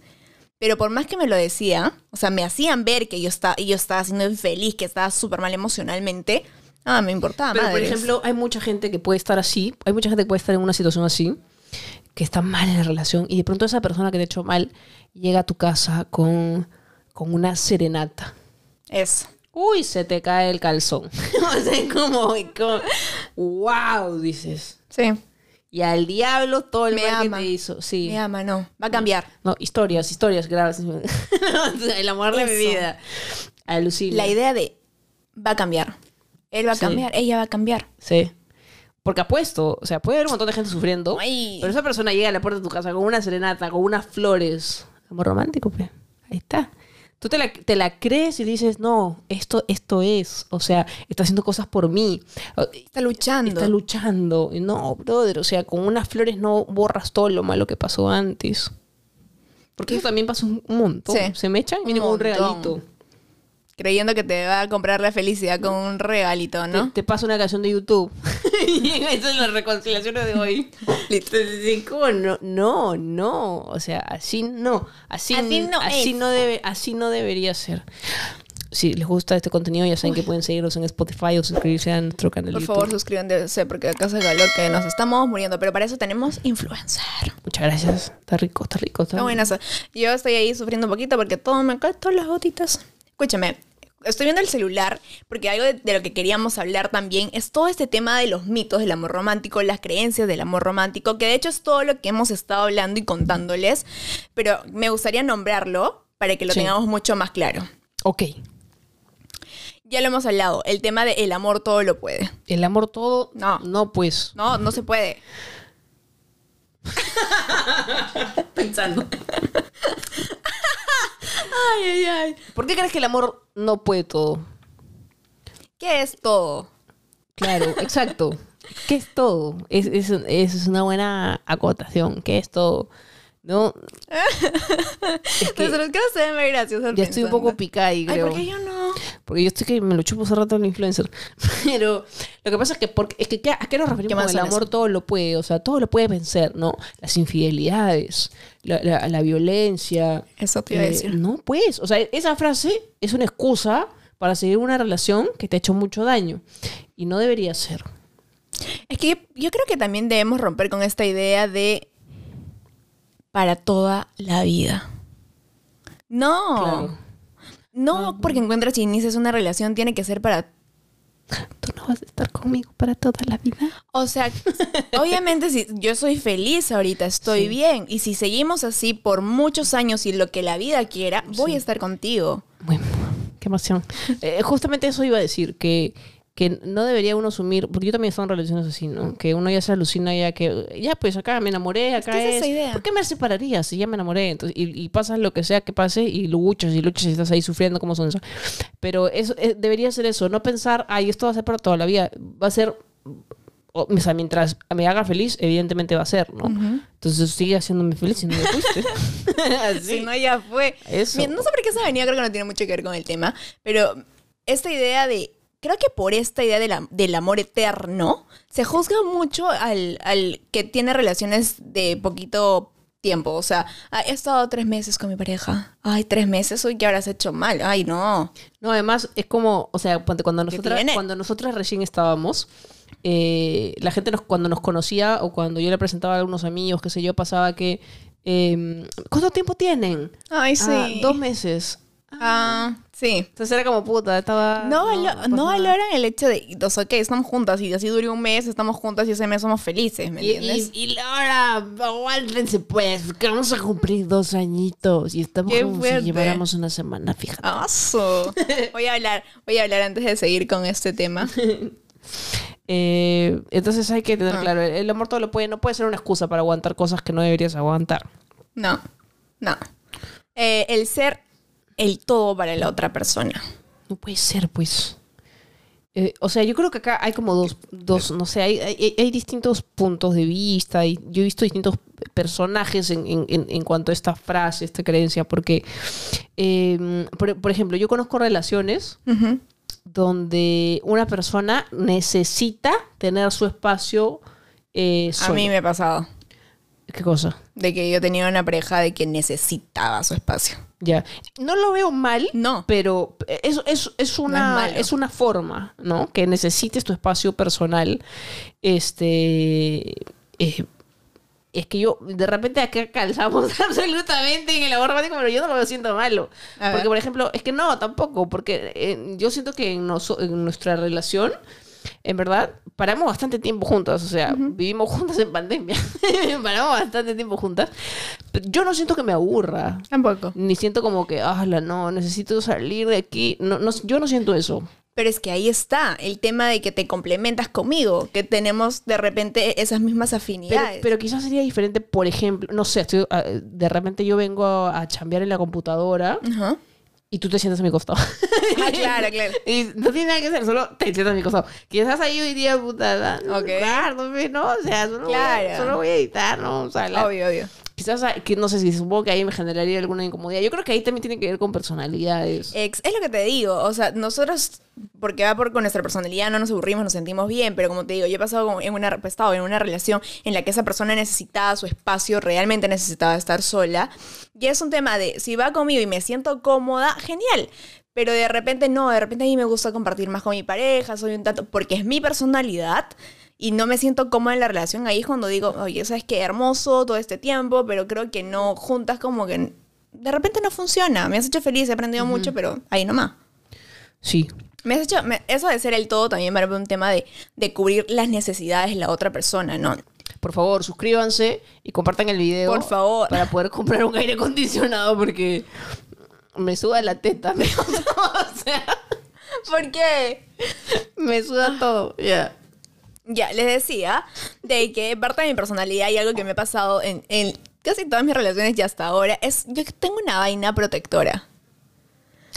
Pero por más que me lo decía, o sea, me hacían ver que yo estaba, yo estaba siendo infeliz, que estaba súper mal emocionalmente, ah, me importaba Pero, por madres. ejemplo, hay mucha gente que puede estar así, hay mucha gente que puede estar en una situación así, que está mal en la relación, y de pronto esa persona que te ha hecho mal llega a tu casa con, con una serenata. Eso. Uy, se te cae el calzón. <laughs> o sea, como, como, wow, dices. Sí. Y al diablo todo el Me mal que ama. te hizo. Sí. Me ama, no. Va a cambiar. No, historias, historias graves. <laughs> el amor de mi vida. Alucina. La idea de va a cambiar. Él va a Sí. cambiar, ella va a cambiar. Sí. Porque apuesto, o sea, puede haber un montón de gente sufriendo, Ay. pero esa persona llega a la puerta de tu casa con una serenata, con unas flores. Amor romántico, pues. Ahí está. Tú te la, te la crees y dices, no, esto, esto es. O sea, está haciendo cosas por mí. Está luchando. Está luchando. No, brother, o sea, con unas flores no borras todo lo malo que pasó antes. Porque eso también pasa un montón. Sí. Se me echan y Un un regalito. Creyendo que te va a comprar la felicidad con un regalito, ¿no? Te, te pasa una canción de YouTube. <laughs> y esa es la reconciliación de hoy. Entonces, ¿cómo no? No, no. O sea, así no. Así, Así no así es. no debe, así no debería ser. Si les gusta este contenido, ya saben que pueden seguirnos en Spotify o suscribirse a nuestro canal Por favor, suscríbanse porque acá se calor que nos estamos muriendo. Pero para eso tenemos influencer. Muchas gracias. Está rico, está rico. Está Está buenazo. Yo estoy ahí sufriendo un poquito porque todo me cae, todas las gotitas. Escúchame, estoy viendo el celular porque algo de, de lo que queríamos hablar también es todo este tema de los mitos del amor romántico, las creencias del amor romántico, que de hecho es todo lo que hemos estado hablando y contándoles, pero me gustaría nombrarlo para que lo Sí. tengamos mucho más claro. Ok. Ya lo hemos hablado, el tema de el amor todo lo puede. El amor todo. No. No, pues. No, no se puede. <laughs> Pensando. Ay, ay, ay. ¿Por qué crees que el amor no puede todo? ¿Qué es todo? Claro, exacto. ¿Qué es todo? Es, es, es una buena acotación. ¿Qué es todo? No. <laughs> Es que Nuestros casos se ven muy graciosos. ya estoy un poco picada Ay, creo. ¿por qué yo no? Porque yo estoy que me lo chupo hace rato el influencer. <laughs> Pero lo que pasa es que, porque, es que ¿qué- ¿a qué nos ¿Qué referimos el amor? eso? Todo lo puede, o sea, todo lo puede vencer, ¿no? Las infidelidades, la, la- la violencia. Eso te iba a Eh, decir. No, pues, o sea, esa frase es una excusa para seguir una relación que te ha hecho mucho daño. Y no debería ser. Es que yo, yo creo que también debemos romper con esta idea de para toda la vida. No. Claro. No porque encuentras y inicias una relación tiene que ser para... Tú no vas a estar conmigo para toda la vida. O sea, <laughs> obviamente si yo soy feliz ahorita, estoy Sí. bien. Y si seguimos así por muchos años y lo que la vida quiera, voy a estar contigo. Bueno, qué emoción. <laughs> Eh, justamente eso iba a decir, que, que no debería uno asumir, porque yo también he estado en relaciones así, ¿no? Que uno ya se alucina ya que, ya pues acá me enamoré, acá que esa es... es la idea. ¿Por qué me separaría si ya me enamoré? Entonces, y, y pasa lo que sea que pase y luchas y luchas y estás ahí sufriendo como son. Pero eso eh, debería ser eso, no pensar, ay, esto va a ser para toda la vida. Va a ser... o, o sea, mientras me haga feliz, evidentemente va a ser, ¿no? Entonces sigue haciéndome feliz y no me fuiste. <laughs> Si no, ya fue. Eso. Mira, no sé por qué esa venía, creo que no tiene mucho que ver con el tema, pero esta idea de. Creo que por esta idea de la- del amor eterno, se juzga mucho al, al que tiene relaciones de poquito tiempo. O sea, "Ah, he estado tres meses con mi pareja. Ay, tres meses, uy, ¿qué habrás hecho mal? Ay, no. No, además es como, o sea, cuando nosotras, cuando nosotras recién estábamos, eh, la gente nos, cuando nos conocía o cuando yo le presentaba a algunos amigos, qué sé yo, pasaba que, eh, ¿cuánto tiempo tienen? Ay, sí. "Ah, dos meses. Ah, sí. Entonces era como puta, estaba... No, valo- no nada. valoran el hecho de, o sea, ok, estamos juntas y así dure un mes, estamos juntas y ese mes somos felices, ¿me Y, entiendes? y, y ahora, aguántense pues, que vamos a cumplir dos añitos y estamos Qué como fuerte. si lleváramos una semana, fíjate. ¡Aso! Voy a hablar, voy a hablar antes de seguir con este tema. <laughs> Eh, entonces hay que tener Ah. claro, el, el amor todo lo puede, no puede ser una excusa para aguantar cosas que no deberías aguantar. No, no. Eh, el ser el todo para la otra persona. No puede ser, pues. Eh, o sea, yo creo que acá hay como dos, dos no sé, hay, hay, hay distintos puntos de vista. Y yo he visto distintos personajes en, en- en- en cuanto a esta frase, esta creencia, porque, eh, por, por ejemplo, yo conozco relaciones donde una persona necesita tener su espacio eh, A mí me ha pasado. ¿Qué cosa? De que yo tenía una pareja de que necesitaba su espacio. Ya. No lo veo mal, No. pero es, es, es una, es una forma, ¿no? Que necesites tu espacio personal. Este. eh, es que yo, de repente acá calzamos <laughs> absolutamente en el amor romántico, pero yo no lo siento malo. A ver. Porque, por ejemplo, es que no, tampoco, porque eh, yo siento que en, en nuestra relación, en verdad, paramos bastante tiempo juntas. O sea, vivimos juntas en pandemia. <laughs> paramos bastante tiempo juntas. Yo no siento que me aburra. Tampoco. Ni siento como que, ah, no, necesito salir de aquí. No, no, yo no siento eso. Pero es que ahí está el tema de que te complementas conmigo, que tenemos de repente esas mismas afinidades. pero quizás sería diferente, por ejemplo, no sé, estoy, ah, de repente yo vengo a, a chambear en la computadora Ajá. Y tú te sientas a mi costado. Ah, claro, claro. <laughs> Y no tiene nada que hacer, solo te sientas a mi costado. Quizás ahí hoy día, puta, no, Ok. claro, no, o sea, solo, voy Claro. a, solo voy a editar, ¿no? O sea, la- Obvio, obvio. Quizás, que no sé si supongo que ahí me generaría alguna incomodidad. Yo creo que ahí también tiene que ver con personalidades. Ex- es lo que te digo, o sea, nosotros, porque va por con nuestra personalidad, no nos aburrimos, nos sentimos bien, pero como te digo, yo he pasado en una, he estado en una relación en la que esa persona necesitaba su espacio, realmente necesitaba estar sola, y es un tema de, si va conmigo y me siento cómoda, genial, pero de repente no, de repente a mí me gusta compartir más con mi pareja, soy un tanto, porque es mi personalidad. Y no me siento cómoda en la relación ahí es cuando digo, oye, ¿sabes qué? Hermoso todo este tiempo, pero creo que no juntas como que de repente no funciona. Me has hecho feliz, he aprendido mucho, pero ahí nomás. Sí. Me has hecho, me- eso de ser el todo también me parece un tema de, de cubrir las necesidades de la otra persona, ¿no? Por favor, suscríbanse y compartan el video. Por favor. Para poder comprar un aire acondicionado porque me suda la teta. <laughs> me- o sea, ¿Por qué? me suda todo. Ya. Ya, les decía de que parte de mi personalidad y algo que me ha pasado en, en casi todas mis relaciones y hasta ahora es, yo tengo una vaina protectora.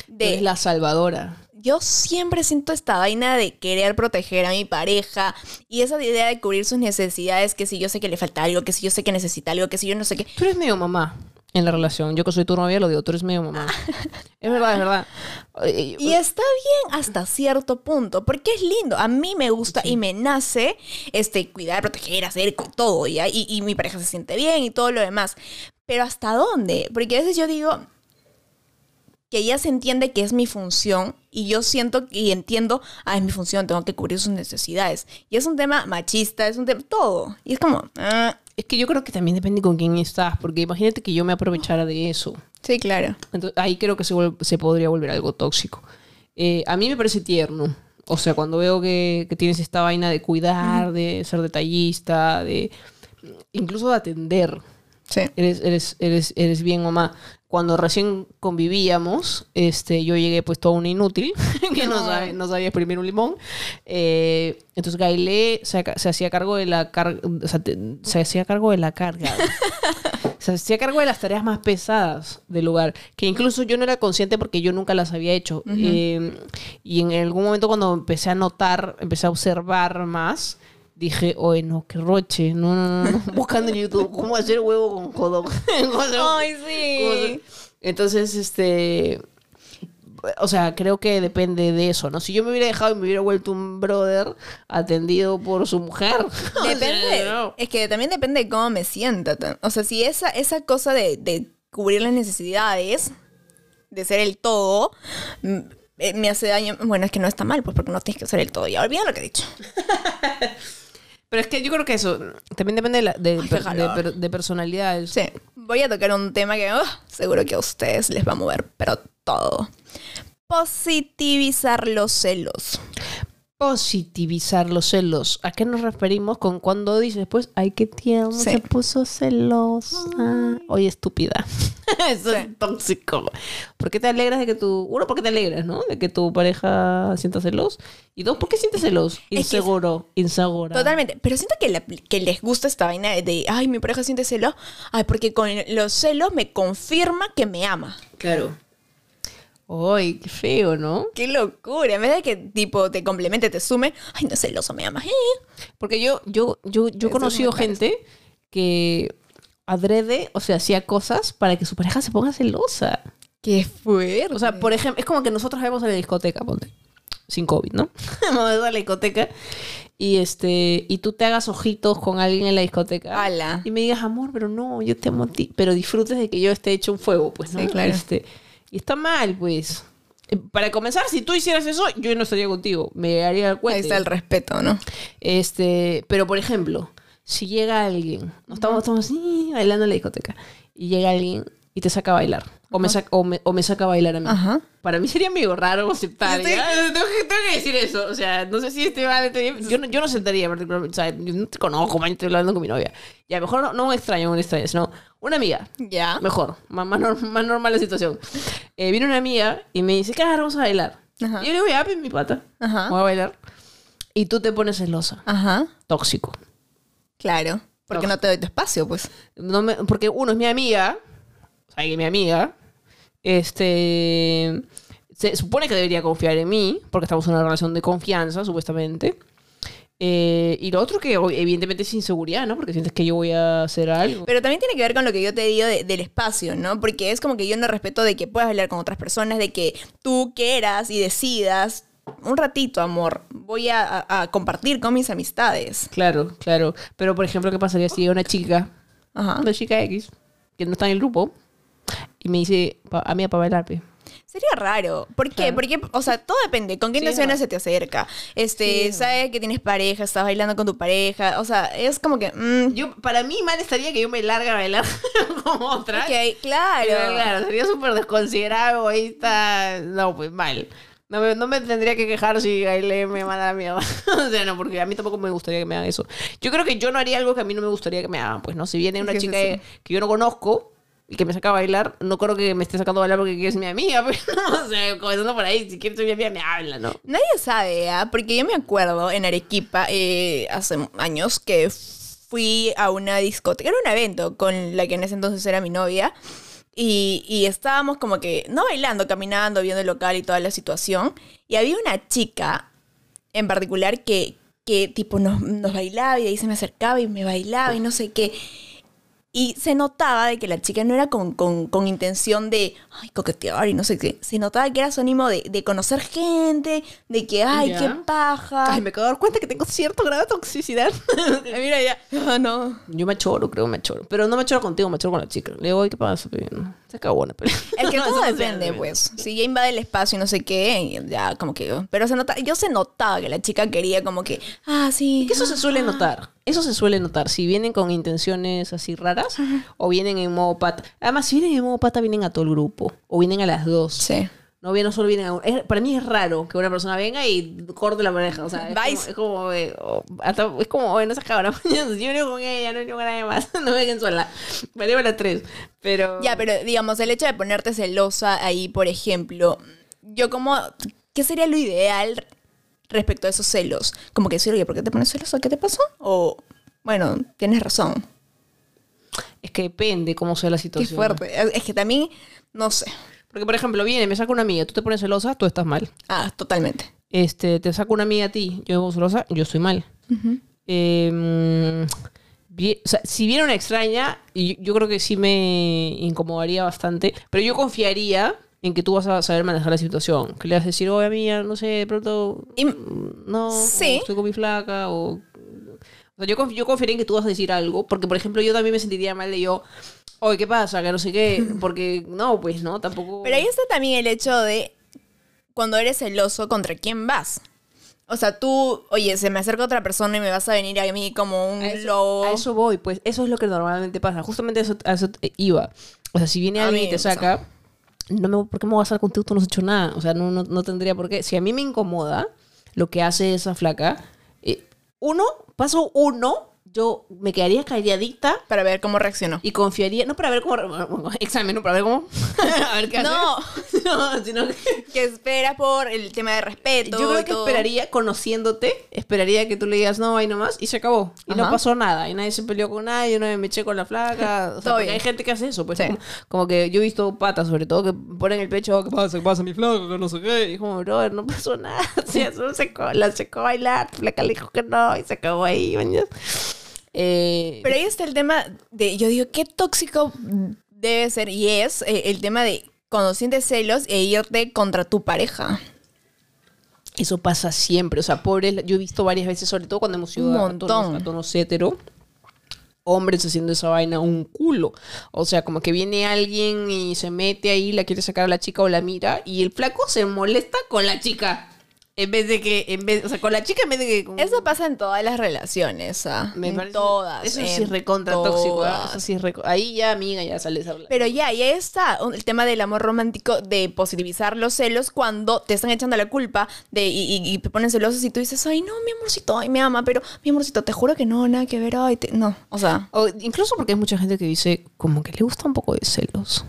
De, Es la salvadora. yo siempre siento esta vaina de querer proteger a mi pareja y esa idea de cubrir sus necesidades, que si yo sé que le falta algo, que si yo sé que necesita algo, que si yo no sé qué. Tú eres medio mamá en la relación. Yo que soy tu novia lo digo, tú eres medio mamá. es verdad, es verdad. Y está bien hasta cierto punto, porque es lindo. A mí me gusta y me nace este, cuidar, proteger, hacer todo, ¿ya? Y, y mi pareja se siente bien y todo lo demás. Pero ¿hasta dónde? Porque a veces yo digo que ya se entiende que es mi función y yo siento y entiendo, ah, es mi función, tengo que cubrir sus necesidades. Y es un tema machista, es un tema, todo. Y es como, ah, Es que yo creo que también depende con quién estás, porque imagínate que yo me aprovechara de eso. sí, claro. Entonces, ahí creo que se, se podría volver algo tóxico. Eh, a mí me parece tierno. O sea, cuando veo que, que tienes esta vaina de cuidar, de ser detallista, de incluso de atender. Sí. Eres, eres, eres, eres bien mamá. Cuando recién convivíamos, este, yo llegué pues todo un inútil, <laughs> que no, No. sabe- no sabía exprimir un limón. Eh, entonces Gailé se, hacía cargo de la carga, o sea, te- se hacía cargo de la carga. <laughs> se hacía cargo de las tareas más pesadas del lugar, que incluso yo no era consciente porque yo nunca las había hecho. Eh, y en algún momento cuando empecé a notar, empecé a observar más, dije, oye, no, qué roche, no, no, no, no. <laughs> buscando en YouTube cómo hacer huevo con jodón. <laughs> ¿Cómo hacer- Ay, sí. Entonces, este... O sea, creo que depende de eso, ¿no? Si yo me hubiera dejado y me hubiera vuelto un brother atendido por su mujer. <laughs> Depende. no. Es que también depende de cómo me sienta. O sea, si esa, esa cosa de, de cubrir las necesidades, de ser el todo, mm, eh, me hace daño. Bueno, es que no está mal, pues porque no tienes que ser el todo. Ya olvida lo que he dicho. Pero es que yo creo que eso también depende de, la- de, Ay, per- qué calor. de per- de personalidades. Sí. Voy a tocar un tema que ugh, seguro que a ustedes les va a mover, pero todo. Positivizar los celos. Positivizar los celos. ¿A qué nos referimos con cuando dices, pues, ay, qué tierno, Sí. se puso celosa? Oye, estúpida. <laughs> Eso es tóxico. ¿Por qué te alegras de que tu... Uno, ¿por qué te alegras, no? De que tu pareja sienta celos. Y dos, ¿por qué sientes celos? que- Inseguro, insegura. Totalmente. Pero siento que, la- que les gusta esta vaina de, de, ay, mi pareja siente celos. Ay, porque con los celos me confirma que me ama. Claro. Ay, qué feo, ¿no? Qué locura. En vez de que tipo te complemente, te sume, ay, no es celoso, me ama. Eh. Porque yo, yo, yo, yo he conocido gente que adrede, o sea, hacía cosas para que su pareja se ponga celosa. Qué fuerte. O sea, por ejemplo, es como que nosotros vamos a la discoteca, ponte. Sin COVID, ¿no? <laughs> Vamos a la discoteca y este y tú te hagas ojitos con alguien en la discoteca. Ala. Y me digas, amor, pero no, yo te amo a ti. Pero disfrutes de que yo esté hecho un fuego, pues, ¿no? Sí, claro. Este, y está mal, pues. Eh, Para comenzar, si tú hicieras eso, yo no estaría contigo. Me haría el Ahí está el respeto, ¿no? Este, pero por ejemplo, si llega alguien, no estamos, estamos así, bailando en la discoteca, y llega alguien y te saca a bailar, o me, saca, o, me, o me saca a bailar a mí. Ajá. Para mí sería medio raro aceptar. Estoy- ¿ya? Tengo, que, tengo que decir eso. O sea, no sé si este vale. este. Yo no, yo no aceptaría particularmente. O sea, yo no te conozco, man, estoy hablando con mi novia. Ya, mejor no, no un extraño, un extraño, sino una amiga. Ya. Mejor, más, más, más normal la situación. Eh, viene una amiga y me dice, claro, vamos a bailar. Ajá. Y yo le digo, ya, pues, mi pata. Ajá. Voy a bailar. Y tú te pones celosa. Ajá. Tóxico. Claro. Porque no te doy tu espacio, pues. No me- porque uno es mi amiga. O sea, que mi amiga. Este. Se supone que debería confiar en mí. Porque estamos en una relación de confianza, supuestamente. Eh, y lo otro que evidentemente es inseguridad, ¿no? Porque sientes que yo voy a hacer algo. Pero también tiene que ver con lo que yo te digo de- del espacio, ¿no? Porque es como que yo no respeto de que puedas hablar con otras personas, de que tú quieras y decidas, un ratito, amor, voy a, a- a compartir con mis amistades. Claro, claro. Pero, por ejemplo, ¿qué pasaría si llega una chica, Ajá. una chica X, que no está en el grupo, y me dice, "Pa- amiga, para bailar, pe"? Sería raro. ¿Por qué? Claro. Porque, o sea, todo depende. ¿Con qué Sí, intenciones es se te acerca? Este, Sí, es sabes que tienes pareja, estás bailando con tu pareja. O sea, es como que. mm, Yo, para mí, mal estaría que yo me larga a bailar <laughs> con otra. ok, claro. Pero, claro, sería súper desconsiderado, egoísta. No, pues mal. No me, no me tendría que quejar si Gaile me manda la mierda. <laughs> o sea, no, porque a mí tampoco me gustaría que me hagan eso. Yo creo que yo no haría algo que a mí no me gustaría que me hagan. Pues, ¿no? Si viene una chica que yo no conozco y que me saca a bailar, no creo que me esté sacando a bailar porque es mi amiga. <laughs> O sea, comenzando por ahí, si quieres ser mi amiga, me habla, ¿no? Nadie sabe, ¿ah? Porque yo me acuerdo en Arequipa eh, hace años que fui a una discoteca, era un evento con la que en ese entonces era mi novia. Y, y estábamos como que, no bailando, caminando, viendo el local y toda la situación. Y había una chica en particular que, que tipo nos, nos bailaba y ahí se me acercaba y me bailaba y no sé qué. Y se notaba de que la chica no era con, con- con intención de, ay, coquetear y no sé qué. Se notaba que era su ánimo de, de conocer gente, de que, ay, Ya. qué paja. Ay, me acabo de dar cuenta que tengo cierto grado de toxicidad. <laughs> Mira ya. Ah, no. Yo me choro, creo, me choro. Pero no me choro contigo, me choro con la chica. Le digo, "Ay, ¿qué pasa? pe?" <laughs> <laughs> No, Se acabó una pelea. Es que No, todo depende, pues. Si ya invade el espacio y no sé qué, ya como que... Pero se nota, yo se notaba que la chica quería como que, ah, sí. Es que eso se suele notar. Eso se suele notar. Si vienen con intenciones así raras o vienen en modo pata. Además, si vienen en modo pata, vienen a todo el grupo. O vienen a las dos. Sí. No no solo vienen a un- es- Para mí es raro que una persona venga y corte la pareja. O sea, es Vais. como, es como, eh, oh, hasta- es como, esa cabra. <laughs> Si yo vengo con ella, no vengo con nadie más. <laughs> No me dejen sola. Me llevo a las tres. Pero. Ya, pero digamos, el hecho de ponerte celosa ahí, por ejemplo, yo como, ¿qué sería lo ideal respecto a esos celos? Como que decir, oye, ¿por qué te pones celosa? ¿Qué te pasó? O, bueno, tienes razón. Es que depende cómo sea la Qué situación. fuerte. Es que también, no sé. Porque, por ejemplo, viene, me saca una amiga, tú te pones celosa, tú estás mal. Ah, totalmente. Este, te saca una amiga a ti, yo me pongo celosa, yo estoy mal. Eh, o sea, si viene una extraña, yo creo que sí me incomodaría bastante, pero yo confiaría en que tú vas a saber manejar la situación. Que le vas a decir, oye, amiga, no sé, de pronto, Y- no, Sí. estoy con mi flaca, o... O sea, yo, conf- yo confiaría en que tú vas a decir algo, porque, por ejemplo, yo también me sentiría mal de yo, oye, ¿qué pasa? Que no sé qué, <laughs> porque, no, pues, no, tampoco... Pero ahí está también el hecho de cuando eres celoso, ¿contra quién vas? O sea, tú, oye, se me acerca otra persona y me vas a venir a mí como un A eso, lobo. a eso voy, pues eso es lo que normalmente pasa. Justamente eso, a eso iba. O sea, si viene A alguien mí y te saca, no me, ¿por qué me voy a estar contigo? Tú no has hecho nada. O sea, no, no, no tendría por qué. Si a mí me incomoda, lo que hace esa flaca. eh, uno, paso uno, yo me quedaría calladita Para ver cómo reaccionó. y confiaría, no para ver cómo, bueno, <laughs> examen, no para ver cómo, <laughs> a ver qué hace. No. <laughs> no, sino que Que espera por el tema de respeto. yo creo y que todo. esperaría, conociéndote, esperaría que tú le digas no, ahí nomás, y se acabó. Y no pasó nada, y nadie se peleó con nadie, nadie me eché con la flaca. <laughs> O sea, hay gente que hace eso, pues Sí. como, como que yo he visto patas, sobre todo, que ponen el pecho, "Oh, ¿qué pasa? ¿Qué pasa, mi flaca? Que no sé qué. Y como, brother, no pasó nada. <laughs> Solo se la secó a bailar, la flaca le dijo que no, y se acabó ahí, ¿me eh, Pero ahí está el tema de, yo digo, qué tóxico debe ser y es eh, el tema de cuando sientes celos e irte contra tu pareja. Eso pasa siempre. O sea, pobre, yo he visto varias veces, sobre todo cuando hemos ido Un a montón. a tonos hetero, hombres haciendo esa vaina un culo. O sea, como que viene alguien y se mete ahí, la quiere sacar a la chica o la mira, y el flaco se molesta con la chica. En vez de que, en vez, o sea, con la chica en vez de que con- Eso pasa en todas las relaciones, ¿ah? me en parece- todas. Eso sí es recontra tóxico. ¿ah? Eso sí es Ahí ya, amiga, ya sales a hablar. Pero ya, y ahí está el tema del amor romántico, de positivizar los celos cuando te están echando la culpa de, y, y- y te ponen celosos y tú dices, ay, no, mi amorcito, ay, me ama, pero mi amorcito, te juro que no, nada que ver, ay, te-". no, o sea, O incluso porque hay mucha gente que dice como que le gusta un poco de celos.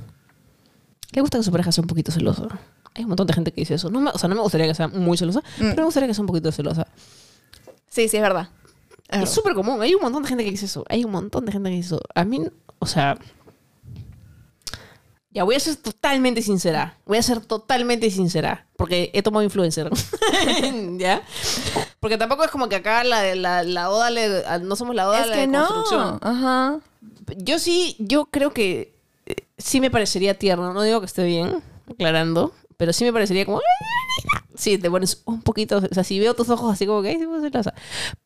Le gusta que su pareja sea un poquito celosa. Hay un montón de gente que dice eso. No me- o sea, no me gustaría que sea muy celosa, pero me gustaría que sea un poquito celosa. sí, sí, es verdad. Es Es verdad. súper común. Hay un montón de gente que dice eso. Hay un montón de gente que dice eso. A mí, o sea... Ya, voy a ser totalmente sincera. Voy a ser totalmente sincera. Porque he tomado influencer. <laughs> ¿Ya? Porque tampoco es como que acá la, la, la oda, le- no somos la oda Es la que de no, construcción. ajá. Yo sí, yo creo que eh, sí me parecería tierno. No digo que esté bien, aclarando, pero sí me parecería como. Sí, te pones un poquito. O sea, si veo tus ojos así como que, pues, celosa.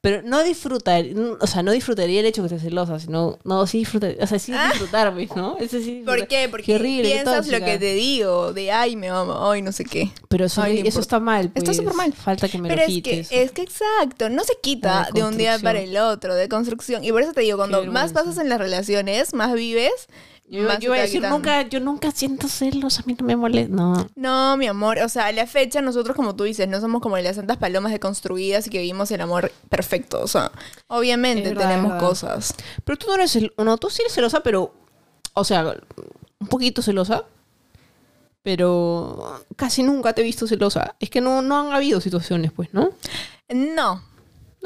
Pero no disfrutar, o sea, no disfrutaría el hecho que estés celosa, sino, no, sí disfrutar, o sea, sí disfrutar, pues, ¿no? Ese sí ¿Por disfrutar. qué? Porque horrible, qué piensas lo que te digo, de ay, me ama, ay, no sé qué. Pero eso, Ay, eso está mal, pues. Está súper mal. Falta que me Pero lo es que, quites. es que exacto, no se quita La de un día para el otro, de construcción. Y por eso te digo, cuando más pasas en las relaciones, más vives, Yo, yo iba a decir, quitando. nunca, yo nunca siento celos, a mí no me molesta. No. No, mi amor, o sea, a la fecha nosotros, como tú dices, no somos como las santas palomas deconstruidas y que vivimos el amor perfecto. O sea, obviamente verdad, tenemos cosas. Pero tú no eres cel- no, tú sí eres celosa, pero o sea, un poquito celosa, pero casi nunca te he visto celosa. Es que no, no han habido situaciones, pues, ¿no? No.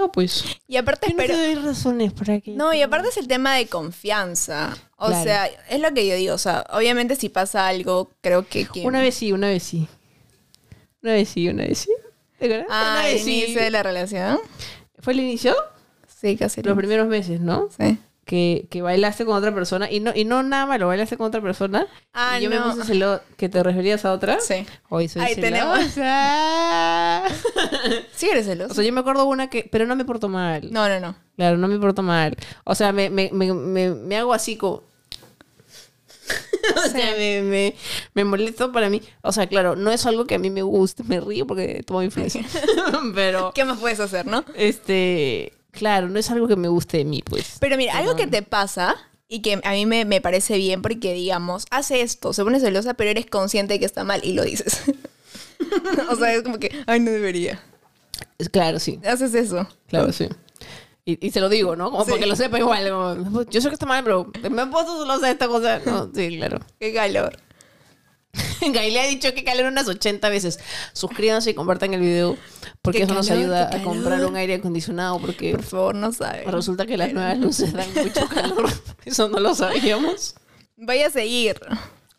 No, pues. Y aparte, no espero... te doy razones para que. No, y aparte es el tema de confianza. O Claro. sea, es lo que yo digo. O sea, obviamente si pasa algo, creo que... Una vez sí, una vez sí. Una vez sí, una vez sí. ¿Te acuerdas? Ah, una el vez sí. inicio de la relación. ¿Fue el inicio? Sí, casi. el Los primeros meses, ¿no? Sí. Que, que bailaste con otra persona y no, y no nada malo, bailaste con otra persona. Ah, y yo no. me puse celo que te referías a otra. Sí. Hoy soy Ahí tenemos. celosa. <laughs> ¿Sí eres celoso? O sea, yo me acuerdo una que, pero no me porto mal. no, no, no. Claro, no me porto mal. O sea, me, me, me, me, me hago así como... <laughs> o sea, me, me, me molesto para mí. O sea, claro, no es algo que a mí me guste, me río porque tomo influencia. <laughs> pero, ¿Qué más puedes hacer, no? este, claro, no es algo que me guste de mí, pues. Pero mira, algo que te pasa y que a mí me, me parece bien porque, digamos, hace esto, se pone celosa, pero eres consciente de que está mal y lo dices. <laughs> o sea, es como que, ay, no debería. Claro, sí. Haces eso. Claro, sí. Y, y se lo digo, ¿no? Como Sí. porque lo sepa igual. como, yo sé que está mal, pero me puesto celosa de esta cosa. No, sí, claro. Qué calor. <laughs> Gaile ha dicho que calor unas 80 veces. Suscríbanse y compartan el video porque Qué eso nos ayuda a comprar un aire acondicionado porque Por favor, no sabes. resulta que las nuevas luces dan mucho calor. <laughs> Eso no lo sabíamos. Voy a seguir.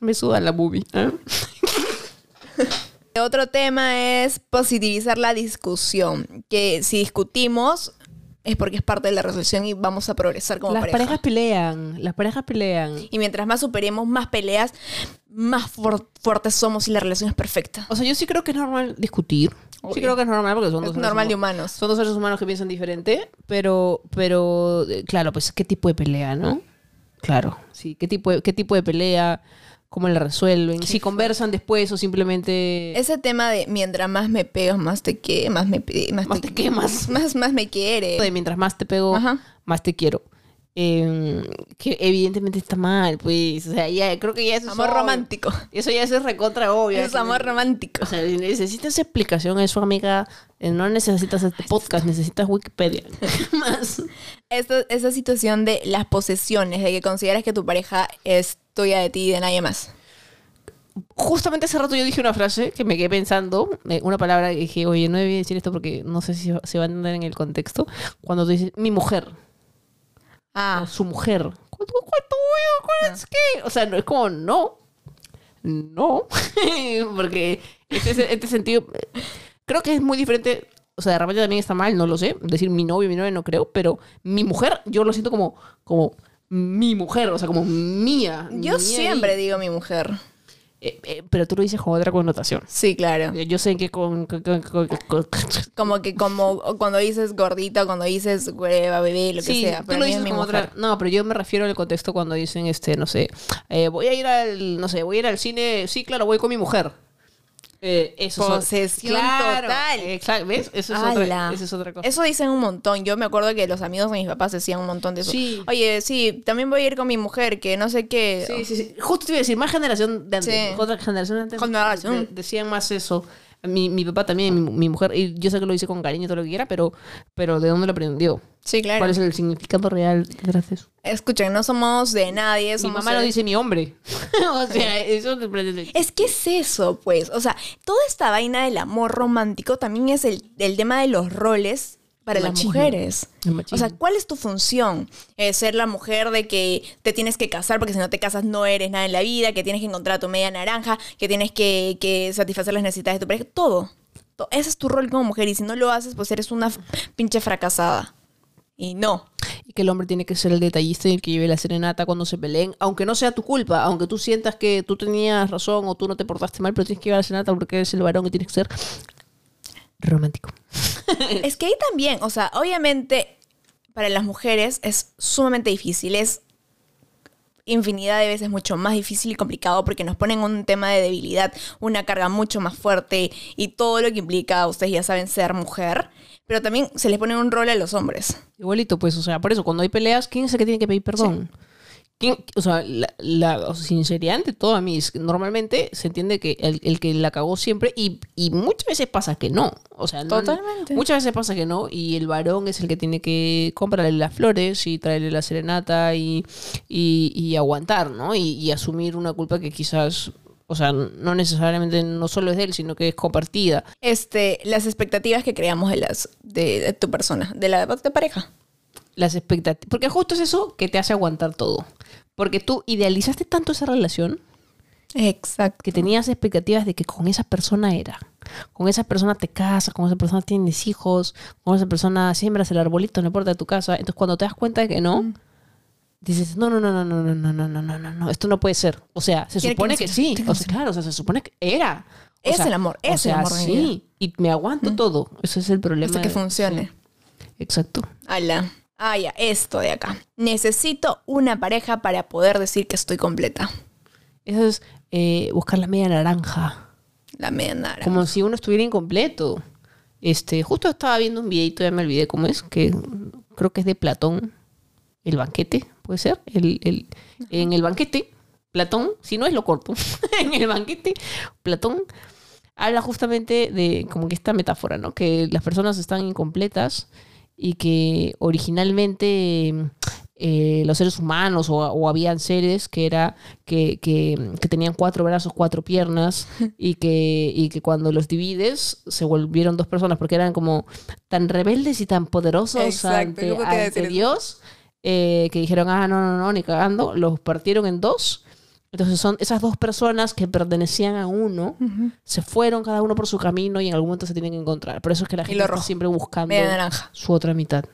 Me suda la boobie. ¿eh? <laughs> Otro tema es positivizar la discusión. Que si discutimos es porque es parte de la resolución y vamos a progresar como Las pareja. parejas pelean, las parejas pelean. Y mientras más superemos más peleas, más fuer- fuertes somos y la relación es perfecta. O sea, yo sí creo que es normal discutir. Sí creo que es normal porque son Es dos seres normal de humanos. Son dos seres humanos que piensan diferente, pero, pero eh, claro, pues qué tipo de pelea, ¿no? Claro, sí, qué tipo de, qué tipo de pelea, cómo la resuelven, si conversan después o simplemente Ese tema de mientras más me pegas, más te que más me más, Más te quemas. Más, más me quiere. de mientras más te pego, Ajá. más te quiero. Eh, que evidentemente está mal, pues. O sea, ya creo que ya eso es Amor romántico. Eso ya es recontra obvio. Es amor romántico. O sea, necesitas explicación a eso, amiga. Eh, No necesitas este podcast, necesitas Wikipedia. <laughs> Más. Esta, esa situación de las posesiones, de que consideras que tu pareja es tuya de ti y de nadie más. Justamente hace rato yo dije una frase que me quedé pensando, eh, una palabra que dije, oye, no debí decir esto porque no sé si se va a entender en el contexto. Cuando tú dices, mi mujer, Ah, su mujer. ¿Cuánto, cuánto, cuánto es que? O sea, no es como, no. No. <laughs> Porque este, este sentido, creo que es muy diferente. O sea, de repente también está mal, no lo sé. Decir mi novio, mi novia, no creo. Pero mi mujer, yo lo siento como, como mi mujer, o sea, como mía. yo mía siempre y- digo mi mujer. Eh, eh, pero tú lo dices con otra connotación. Sí, claro. Yo sé que con... con- con- con- con- Como que como cuando dices gordita, cuando dices hueva, bebé, lo que Sí, sea. tú Pero lo mí es dices como otra... No, pero yo me refiero al contexto cuando dicen, este, no sé, eh, voy a ir al, no sé, voy a ir al cine, sí, claro, voy con mi mujer. Eh, eso Posesión Claro, total. Exacto, ¿ves? Eso es, otra, eso es otra cosa. Eso dicen un montón. Yo me acuerdo que los amigos de mis papás decían un montón de eso. Sí. Oye, sí, también voy a ir con mi mujer, que no sé qué. Sí, sí, sí. Justo te iba a decir, más generación de antes. Sí. Otra generación de antes. Generación. de- decían más eso. Mi, mi papá también, mi, mi mujer, y yo sé que lo hice con cariño y todo lo que quiera, pero, pero ¿de dónde lo aprendió? Sí, claro. ¿Cuál es el significado real detrás de eso? Escuchen, no somos de nadie. Mi somos mamá no seres- dice ni hombre. <laughs> o sea, eso te Es que es eso, pues. O sea, toda esta vaina del amor romántico también es el, el tema de los roles para El las machismo. mujeres. O sea, ¿cuál es tu función? Eh, ser la mujer de que te tienes que casar porque si no te casas no eres nada en la vida, que tienes que encontrar a tu media naranja, que tienes que, que satisfacer las necesidades de tu pareja. Todo. To- Ese es tu rol como mujer y si no lo haces, pues eres una pinche fracasada. Y no. Y que el hombre tiene que ser el detallista y el que lleve la serenata cuando se peleen, aunque no sea tu culpa, aunque tú sientas que tú tenías razón o tú no te portaste mal, pero tienes que llevar la serenata porque eres el varón y tienes que ser romántico. <laughs> Es que ahí también, o sea, obviamente para las mujeres es sumamente difícil, es infinidad de veces mucho más difícil y complicado porque nos ponen un tema de debilidad, una carga mucho más fuerte y todo lo que implica, ustedes ya saben, ser mujer, pero también se les pone un rol a los hombres. Igualito, pues, o sea, por eso, cuando hay peleas, ¿quién es el que tiene que pedir perdón? ¿Quién- o sea, la, la sinceridad ante todo a mí, es que normalmente se entiende que el, el que la cagó siempre y, y muchas veces pasa que no. O sea, no- Totalmente. muchas veces pasa que no y el varón es el que tiene que comprarle las flores y traerle la serenata y, y, y aguantar, ¿no? Y, y asumir una culpa que quizás, o sea, no necesariamente no solo es de él, sino que es compartida. Este, las expectativas que creamos de las de, de tu persona, de la de pareja. las expectativas. Porque justo es eso que te hace aguantar todo. Porque tú idealizaste tanto esa relación Exacto. que tenías expectativas de que con esa persona era. Con esa persona te casas, con esa persona tienes hijos, con esa persona siembras el arbolito en la puerta de tu casa. Entonces cuando te das cuenta de que no, dices, no, no, no, no, no, no, no, no, no, no, no, no, esto no puede ser. O sea, se que supone que, sí. O sea, claro, o sea, se supone que era. O Es sea, el amor, o es el amor sí. Y me aguanto todo. Ese es el problema. Hasta que de- funcione. sí. Exacto. Ala. Ah, ya, esto de acá. Necesito una pareja para poder decir que estoy completa. Eso es eh, buscar la media naranja. La media naranja. Como si uno estuviera incompleto. Este, justo estaba viendo un videito, ya me olvidé cómo es, que creo que es de Platón. El banquete, puede ser. El, el- en el banquete, Platón, si no es lo corto, <laughs> en el banquete, Platón habla justamente de como que esta metáfora, ¿no? Que las personas están incompletas y que originalmente eh, los seres humanos o, o habían seres que era que, que- que tenían cuatro brazos, cuatro piernas y que, y que cuando los divides se volvieron dos personas porque eran como tan rebeldes y tan poderosos Exacto, ante, ¿cómo te iba a ante? Dios eh, que dijeron, ah, no, no, no, ni cagando, los partieron en dos. Entonces son esas dos personas que pertenecían a uno, se fueron cada uno por su camino y en algún momento se tienen que encontrar. Por eso es que la gente está siempre buscando su otra mitad.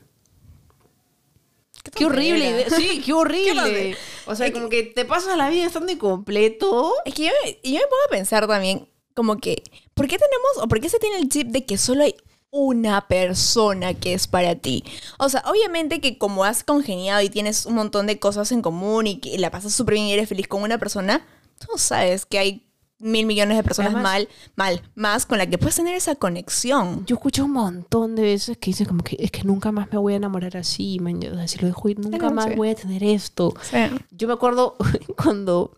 Qué horrible idea. Sí, qué <laughs> horrible. horrible. o sea, Es como que te pasas la vida estando incompleto. Es que yo me, yo me pongo a pensar también, como que, ¿por qué tenemos o por qué se tiene el chip de que solo hay una persona que es para ti? O sea, obviamente que como has congeniado y tienes un montón de cosas en común y que la pasas súper bien y eres feliz con una persona, tú sabes que hay mil millones de personas Además- mal, mal, más con la que puedes tener esa conexión. Yo escucho un montón de veces que dicen como que es que nunca más me voy a enamorar así, man. Yo, o sea, si lo dejo ir, nunca más voy a tener esto. Sí. Yo me acuerdo <laughs> cuando,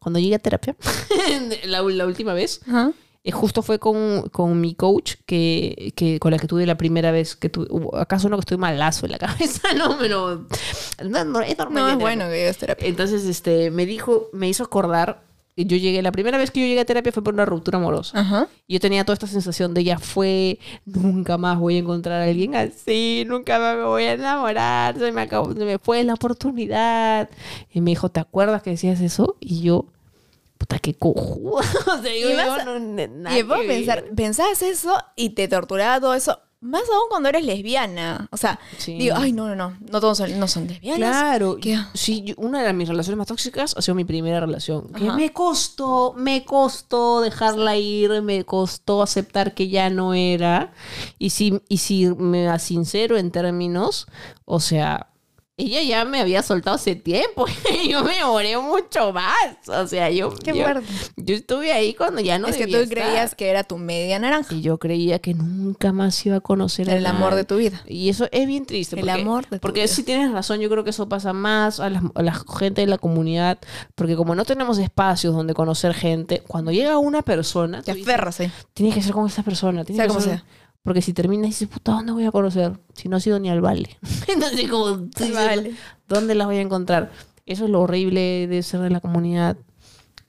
cuando llegué a terapia, <laughs> la, la última vez, Ajá. Eh, justo fue con, con mi coach que, que con la que tuve la primera vez que tuve. ¿Acaso no que estoy malazo en la <laughs> cabeza? No, pero no, no, es normal. No, es bueno que a terapia. Entonces, este, me dijo, me hizo acordar. Yo llegué, la primera vez que yo llegué a terapia fue por una ruptura amorosa. Ajá. Y yo tenía toda esta sensación de ya fue, nunca más voy a encontrar a alguien así, nunca más me voy a enamorar, se me acabó, se me fue la oportunidad. Y me dijo, ¿te acuerdas que decías eso? Y yo, puta, qué cojuda. <laughs> O sea, Y más- yo no- n- nada Y puedo pensar, pensabas eso y te torturaba todo eso. Más aún cuando eres lesbiana. O sea, Sí. digo, ay, no, no, no. No todos son, no son lesbianas. Claro, ¿Qué? sí, yo- una de mis relaciones más tóxicas ha sido mi primera relación. Que me costó, me costó dejarla ir, me costó aceptar que ya no era. Y si, y si me sincero en términos, o sea, ella ya me había soltado hace tiempo y <laughs> yo me demoré mucho más. O sea, yo, Qué yo, yo estuve ahí cuando ya no es que tú creías que era tu media naranja. Y yo creía que nunca más iba a conocer a El amor de tu vida. Y eso es bien triste. El porque, amor de tu Porque vida. sí tienes razón, yo creo que eso pasa más a la, a la gente de la comunidad. Porque como no tenemos espacios donde conocer gente, cuando llega una persona, Te aferras, tienes que ser con esa persona. Sea que como ser- sea. Porque si terminas y dices, puta, ¿dónde voy a conocer? Si no ha sido ni al vale. <laughs> Entonces, como, Vale. ¿dónde las voy a encontrar? Eso es lo horrible de ser de la comunidad.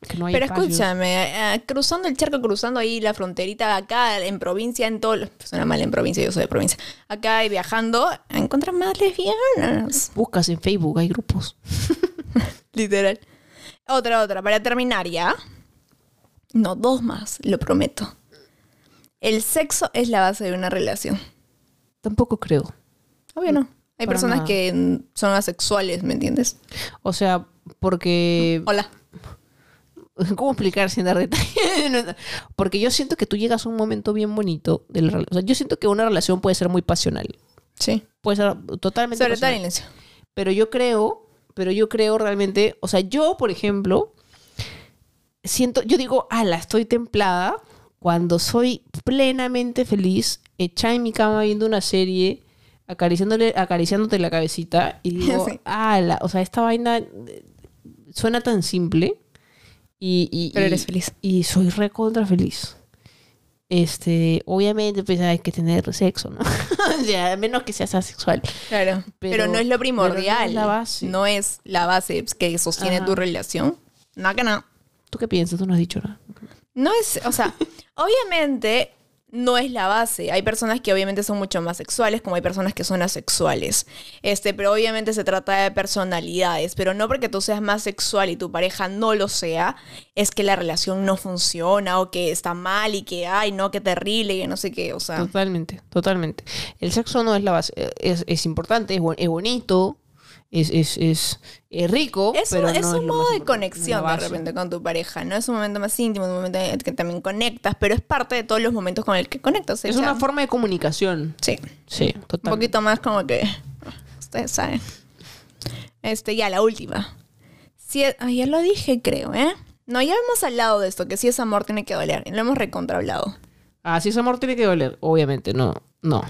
Que no hay Pero espacios. escúchame, cruzando el charco, cruzando ahí la fronterita acá en provincia, en todo. Suena mal en provincia, yo soy de provincia. Acá y viajando, encuentras más lesbianas. Buscas en Facebook, hay grupos. <laughs> Literal. Otra, otra, para terminar ya. No, dos más, lo prometo. El sexo es la base de una relación. Tampoco creo. Obvio no. Hay Para personas nada. que son asexuales, ¿me entiendes? O sea, porque Hola. <laughs> ¿Cómo explicar sin dar detalles? <laughs> Porque yo siento que tú llegas a un momento bien bonito. De la o sea, yo siento que una relación puede ser muy pasional. Sí. Puede ser totalmente Sobre pasional. Pero yo creo, pero yo creo realmente, o sea, yo, por ejemplo, siento, yo digo, ala, estoy templada cuando soy plenamente feliz, echada en mi cama viendo una serie, acariciándole, acariciándote la cabecita y <laughs> digo, Sí. ala, o sea, esta vaina eh, suena tan simple y, y- Pero y- eres feliz. y soy recontra feliz. Este, obviamente, pues hay que tener sexo, ¿no? <laughs> o sea, menos que seas asexual. Claro. Pero, Pero- no es lo primordial. no es la base. No es la base que sostiene Ajá. tu relación. No, que no. ¿Tú qué piensas? Tú no has dicho nada. No es, o sea, <laughs> obviamente no es la base. Hay personas que obviamente son mucho más sexuales, como hay personas que son asexuales. Este, pero obviamente se trata de personalidades. Pero no porque tú seas más sexual y tu pareja no lo sea, es que la relación no funciona o que está mal y que, ay, no, qué terrible, y que no sé qué. O sea, Totalmente, totalmente. El sexo no es la base. Es, es importante, es, es bonito, es, es, es, es rico, Es, pero un, es no un modo de conexión es de repente con tu pareja, ¿no? Es un momento más íntimo, un momento en el que también conectas, pero es parte de todos los momentos con el que conectas. Es una forma de comunicación. Sí, Sí, un totalmente. poquito más como que... Ustedes saben. Este, ya, la última. Si es- ay, ya lo dije, creo, ¿eh? No, ya hemos hablado de esto, que si es amor tiene que doler. Lo hemos recontra hablado. Ah, si es amor tiene que doler. Obviamente, no. No.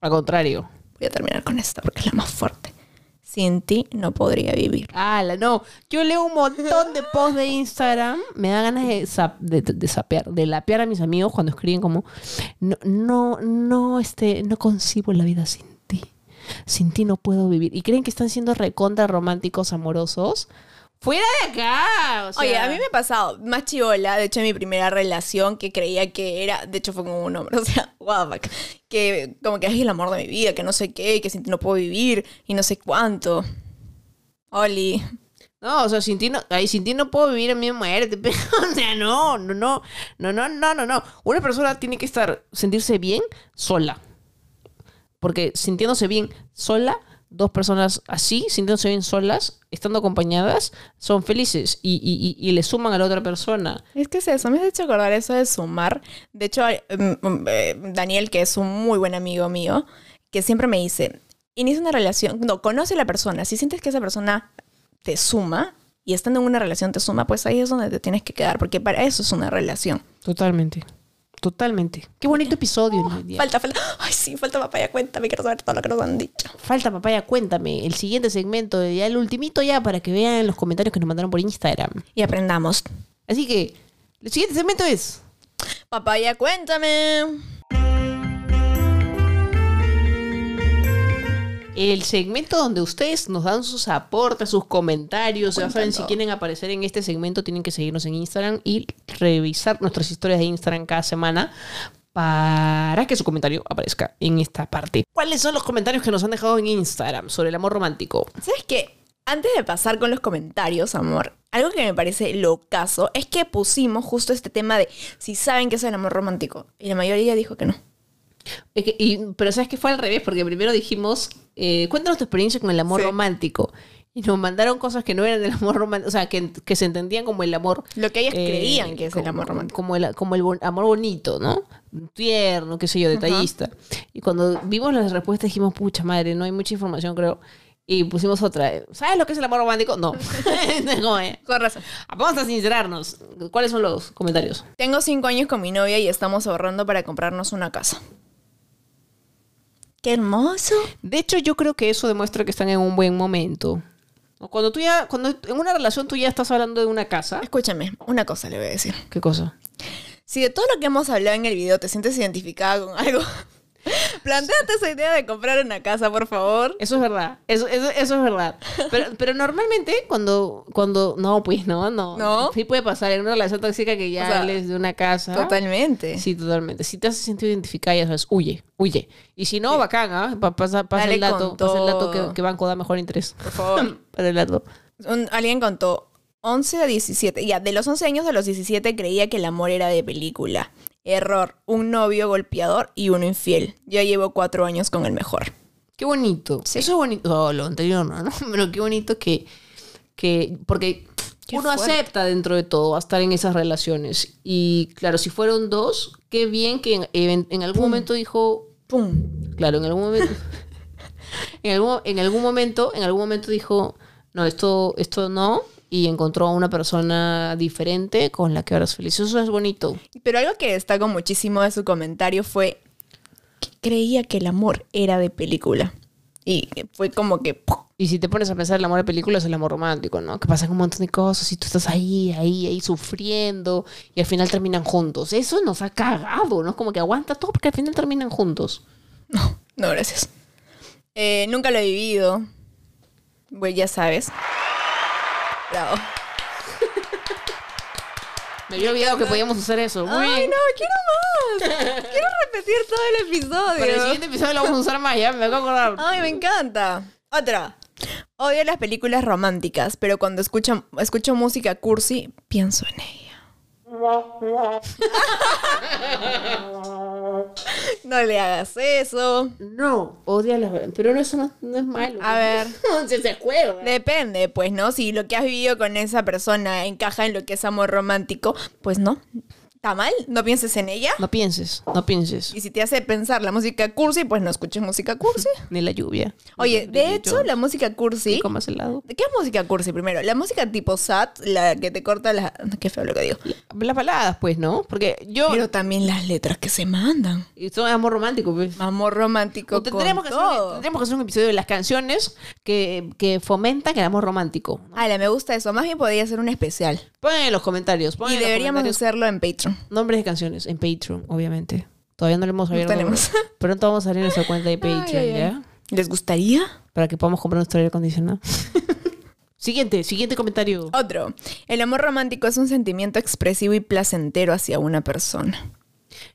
Al contrario. Voy a terminar con esta porque es la más fuerte. Sin ti no podría vivir. Ala, no. Yo leo un montón de posts de Instagram. Me da ganas de, zap- de, de lapear a mis amigos cuando escriben como no, no, no, este, no concibo la vida sin ti. Sin ti no puedo vivir. Y creen que están siendo recontra románticos, amorosos. ¡Fuera de acá! O sea, Oye, a mí me ha pasado más chivola, de hecho en mi primera relación que creía que era, de hecho fue con un hombre, <laughs> o sea, what the fuck, que como que es el amor de mi vida, que no sé qué, que sin ti no puedo vivir y no sé cuánto. Oli. No, o sea, sin ti no, ay, sin ti no puedo vivir en mi muerte. <laughs> Pero, o sea, no, no, no, no, no, no, no, no. Una persona tiene que estar, sentirse bien sola. Porque sintiéndose bien sola, dos personas así, sintiéndose bien solas, estando acompañadas, son felices y, y, y, y le suman a la otra persona. Es que es eso, me has hecho acordar eso de sumar. De hecho, mm, mm, eh, Daniel, que es un muy buen amigo mío, que siempre me dice, inicia una relación, no, conoce a la persona, si sientes que esa persona te suma, y estando en una relación te suma, pues ahí es donde te tienes que quedar, porque para eso es una relación. Totalmente. Totalmente. Qué bonito episodio. día. Falta, falta. Ay, sí, falta papaya, cuéntame, quiero saber todo lo que nos han dicho. Falta papaya, cuéntame. El siguiente segmento, ya el ultimito ya, para que vean los comentarios que nos mandaron por Instagram. Y aprendamos. Así que, el siguiente segmento es... Papaya, cuéntame. El segmento donde ustedes nos dan sus aportes, sus comentarios. Ya saben, si Cuéntalo. quieren aparecer en este segmento, tienen que seguirnos en Instagram y revisar nuestras historias de Instagram cada semana para que su comentario aparezca en esta parte. ¿Cuáles son los comentarios que nos han dejado en Instagram sobre el amor romántico? ¿Sabes qué? Antes de pasar con los comentarios, amor, algo que me parece locazo es que pusimos justo este tema de si saben qué es el amor romántico. Y la mayoría dijo que no. Es que- y- pero sabes que fue al revés, porque primero dijimos, eh, cuéntanos tu experiencia con el amor Sí. romántico. Y nos mandaron cosas que no eran del amor romántico, o sea, que, que se entendían como el amor. Lo que ellas eh, creían que es el como- amor romántico. Como el, como el bon- amor bonito, ¿no? Tierno, qué sé yo, detallista. Y cuando vimos las respuestas dijimos, pucha madre, no hay mucha información, creo. Y pusimos otra. ¿Sabes lo que es el amor romántico? No. <laughs> <laughs> no eh. Con razón. Vamos a sincerarnos. ¿Cuáles son los comentarios? Tengo cinco años con mi novia y estamos ahorrando para comprarnos una casa. ¡Qué hermoso! De hecho, yo creo que eso demuestra que están en un buen momento. Cuando tú ya, cuando en una relación tú ya estás hablando de una casa. Escúchame, una cosa le voy a decir. ¿Qué cosa? Si de todo lo que hemos hablado en el video te sientes identificada con algo, <laughs> planteate esa idea de comprar una casa, por favor. Eso es verdad. Eso, eso, eso es verdad. Pero, pero normalmente cuando, cuando. No, pues no, no. ¿No? Sí puede pasar en una relación tóxica que ya O sea, hables de una casa. Totalmente. Sí, totalmente. Si te has sentido identificada, ya sabes, huye, huye. Y si no, bacán, ¿ah? Pa- Pasa, el dato, pasa el dato que, que Banco da mejor interés. Por favor. <laughs> Para el dato. Un- alguien contó 11 a 17. Ya, de los 11 años a los 17 creía que el amor era de película. Error. Un novio golpeador y uno infiel. Ya llevo cuatro años con el mejor. Qué bonito. Sí. Eso es bonito. Oh, lo anterior no, ¿no? <laughs> Pero qué bonito que. que porque Qué uno fuerte. acepta dentro de todo a estar en esas relaciones. Y claro, si fueron dos, qué bien que en, en- en algún momento dijo. ¡Pum! Claro, en algún momento. <laughs> en, algún, en algún momento, en algún momento dijo. No, esto, esto no. Y encontró a una persona diferente con la que ahora es feliz. Eso es bonito. Pero algo que destaco muchísimo de su comentario fue que creía que el amor era de película. Y fue como que... ¡pum! Y si te pones a pensar, el amor de película es el amor romántico, ¿no? Que pasan un montón de cosas y tú estás ahí, ahí, ahí sufriendo y al final terminan juntos. Eso nos ha cagado, ¿no? Es como que aguanta todo porque al final terminan juntos. No, no, gracias. Eh, nunca lo he vivido. Pues ya sabes. Bravo. <laughs> Me había olvidado que podíamos hacer eso. Muy Ay, bien. no, quiero más. quiero repetir todo el episodio. Para el siguiente episodio lo vamos a usar más, ya me acabo de acordar. Ay, me encanta. Otra. Odio las películas románticas, pero cuando escucho, escucho música cursi, pienso en ella. <laughs> No le hagas eso. No, odia las... Pero no, eso no, no es malo. A ver. <laughs> se, se acuerda. Depende, pues, ¿no? Si lo que has vivido con esa persona encaja en lo que es amor romántico, pues no. ¿Está mal? No pienses en ella. No pienses, no pienses. Y si te hace pensar la música cursi, pues no escuches música cursi. <laughs> Ni la lluvia. Oye, de hecho, la música cursi... Ni comas helado. ¿Qué es música cursi primero? La música tipo sad, la que te corta la... Qué feo lo que digo. Las baladas, pues, ¿no? Porque yo... Pero también las letras que se mandan. Y son amor romántico, pues. Amor romántico Tendremos que, hacer, tendremos que hacer un episodio de las canciones que, que fomentan el amor romántico. Ala, me gusta eso. Más bien podría ser un especial. Pongan en los comentarios. Y en los deberíamos comentarios hacerlo en Patreon. Nombres de canciones en Patreon, obviamente. Todavía no lo hemos abierto. tenemos. <laughs> Pronto vamos a abrir nuestra cuenta de <laughs> Patreon, Ay, ay, ay. ¿ya? ¿Les gustaría? Para que podamos comprar nuestro aire acondicionado. <laughs> siguiente, siguiente comentario. Otro. El amor romántico es un sentimiento expresivo y placentero hacia una persona.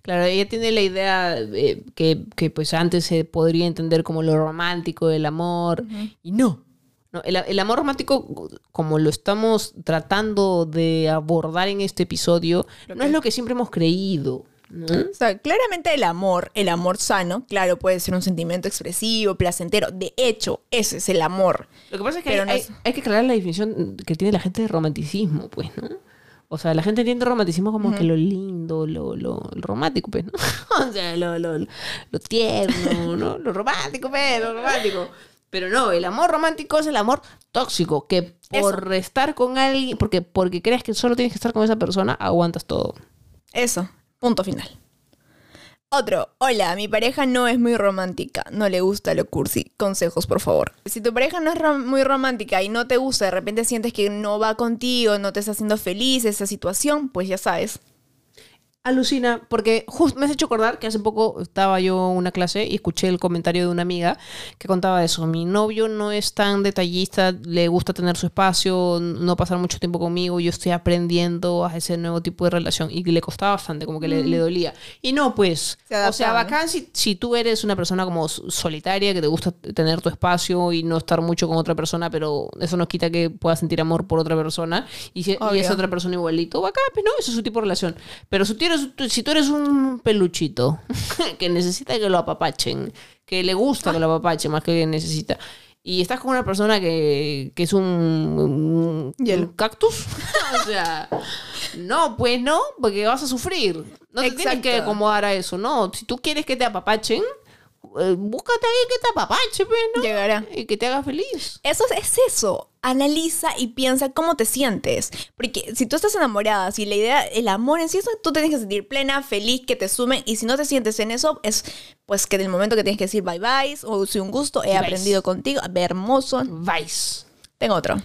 Claro, ella tiene la idea eh, que, que, pues antes se podría entender como lo romántico del amor y no. No, el, el amor romántico, como lo estamos tratando de abordar en este episodio, no es lo que siempre hemos creído. ¿no? O sea, claramente el amor, el amor sano, claro, puede ser un sentimiento expresivo, placentero. De hecho, ese es el amor. Lo que pasa es que hay, no es- hay que aclarar la definición que tiene la gente de romanticismo, pues, ¿no? O sea, la gente entiende romanticismo como que lo lindo, lo, lo, lo romántico, pues, ¿no? <laughs> o sea, lo, lo, lo tierno, ¿no? Lo romántico, pues, lo romántico. Pero no, el amor romántico es el amor tóxico, que por estar con alguien, porque, porque crees que solo tienes que estar con esa persona, aguantas todo. Eso, punto final. Otro, hola, mi pareja no es muy romántica, no le gusta lo cursi. Consejos, por favor. Si tu pareja no es rom- muy romántica y no te gusta, de repente sientes que no va contigo, no te está haciendo feliz esa situación, pues ya sabes. Alucina, porque justo me has hecho acordar que hace poco estaba yo en una clase y escuché el comentario de una amiga que contaba eso. Mi novio no es tan detallista, le gusta tener su espacio, no pasar mucho tiempo conmigo, yo estoy aprendiendo a ese nuevo tipo de relación y le costaba bastante, como que le, le dolía. Y no, pues, Se o sea, adaptaba, ¿no? bacán si, si tú eres una persona como solitaria, que te gusta tener tu espacio y no estar mucho con otra persona, pero eso no quita que puedas sentir amor por otra persona y, si, y otra persona igualito, bacán, pues no, eso es su tipo de relación. Pero si tú eres, si tú eres un peluchito <laughs> que necesita que lo apapachen, que le gusta que lo apapachen más que necesita, y estás con una persona que, que es un, un- Hielo. un cactus, <laughs> o sea, no, pues no, porque vas a sufrir. No te tienes que acomodar a eso, no. Si tú quieres que te apapachen, eh, búscate a alguien que te apapache, pues, ¿no? Llegará. Y que te haga feliz. Eso es, es eso. Analiza y piensa cómo te sientes. Porque si tú estás enamorada, si la idea, el amor en sí, eso tú tienes que sentir plena, feliz, que te sumen. Y si no te sientes en eso, es pues que en el momento que tienes que decir bye bye, o si un gusto, he Bye. aprendido contigo, hermoso. Vice. Tengo otro.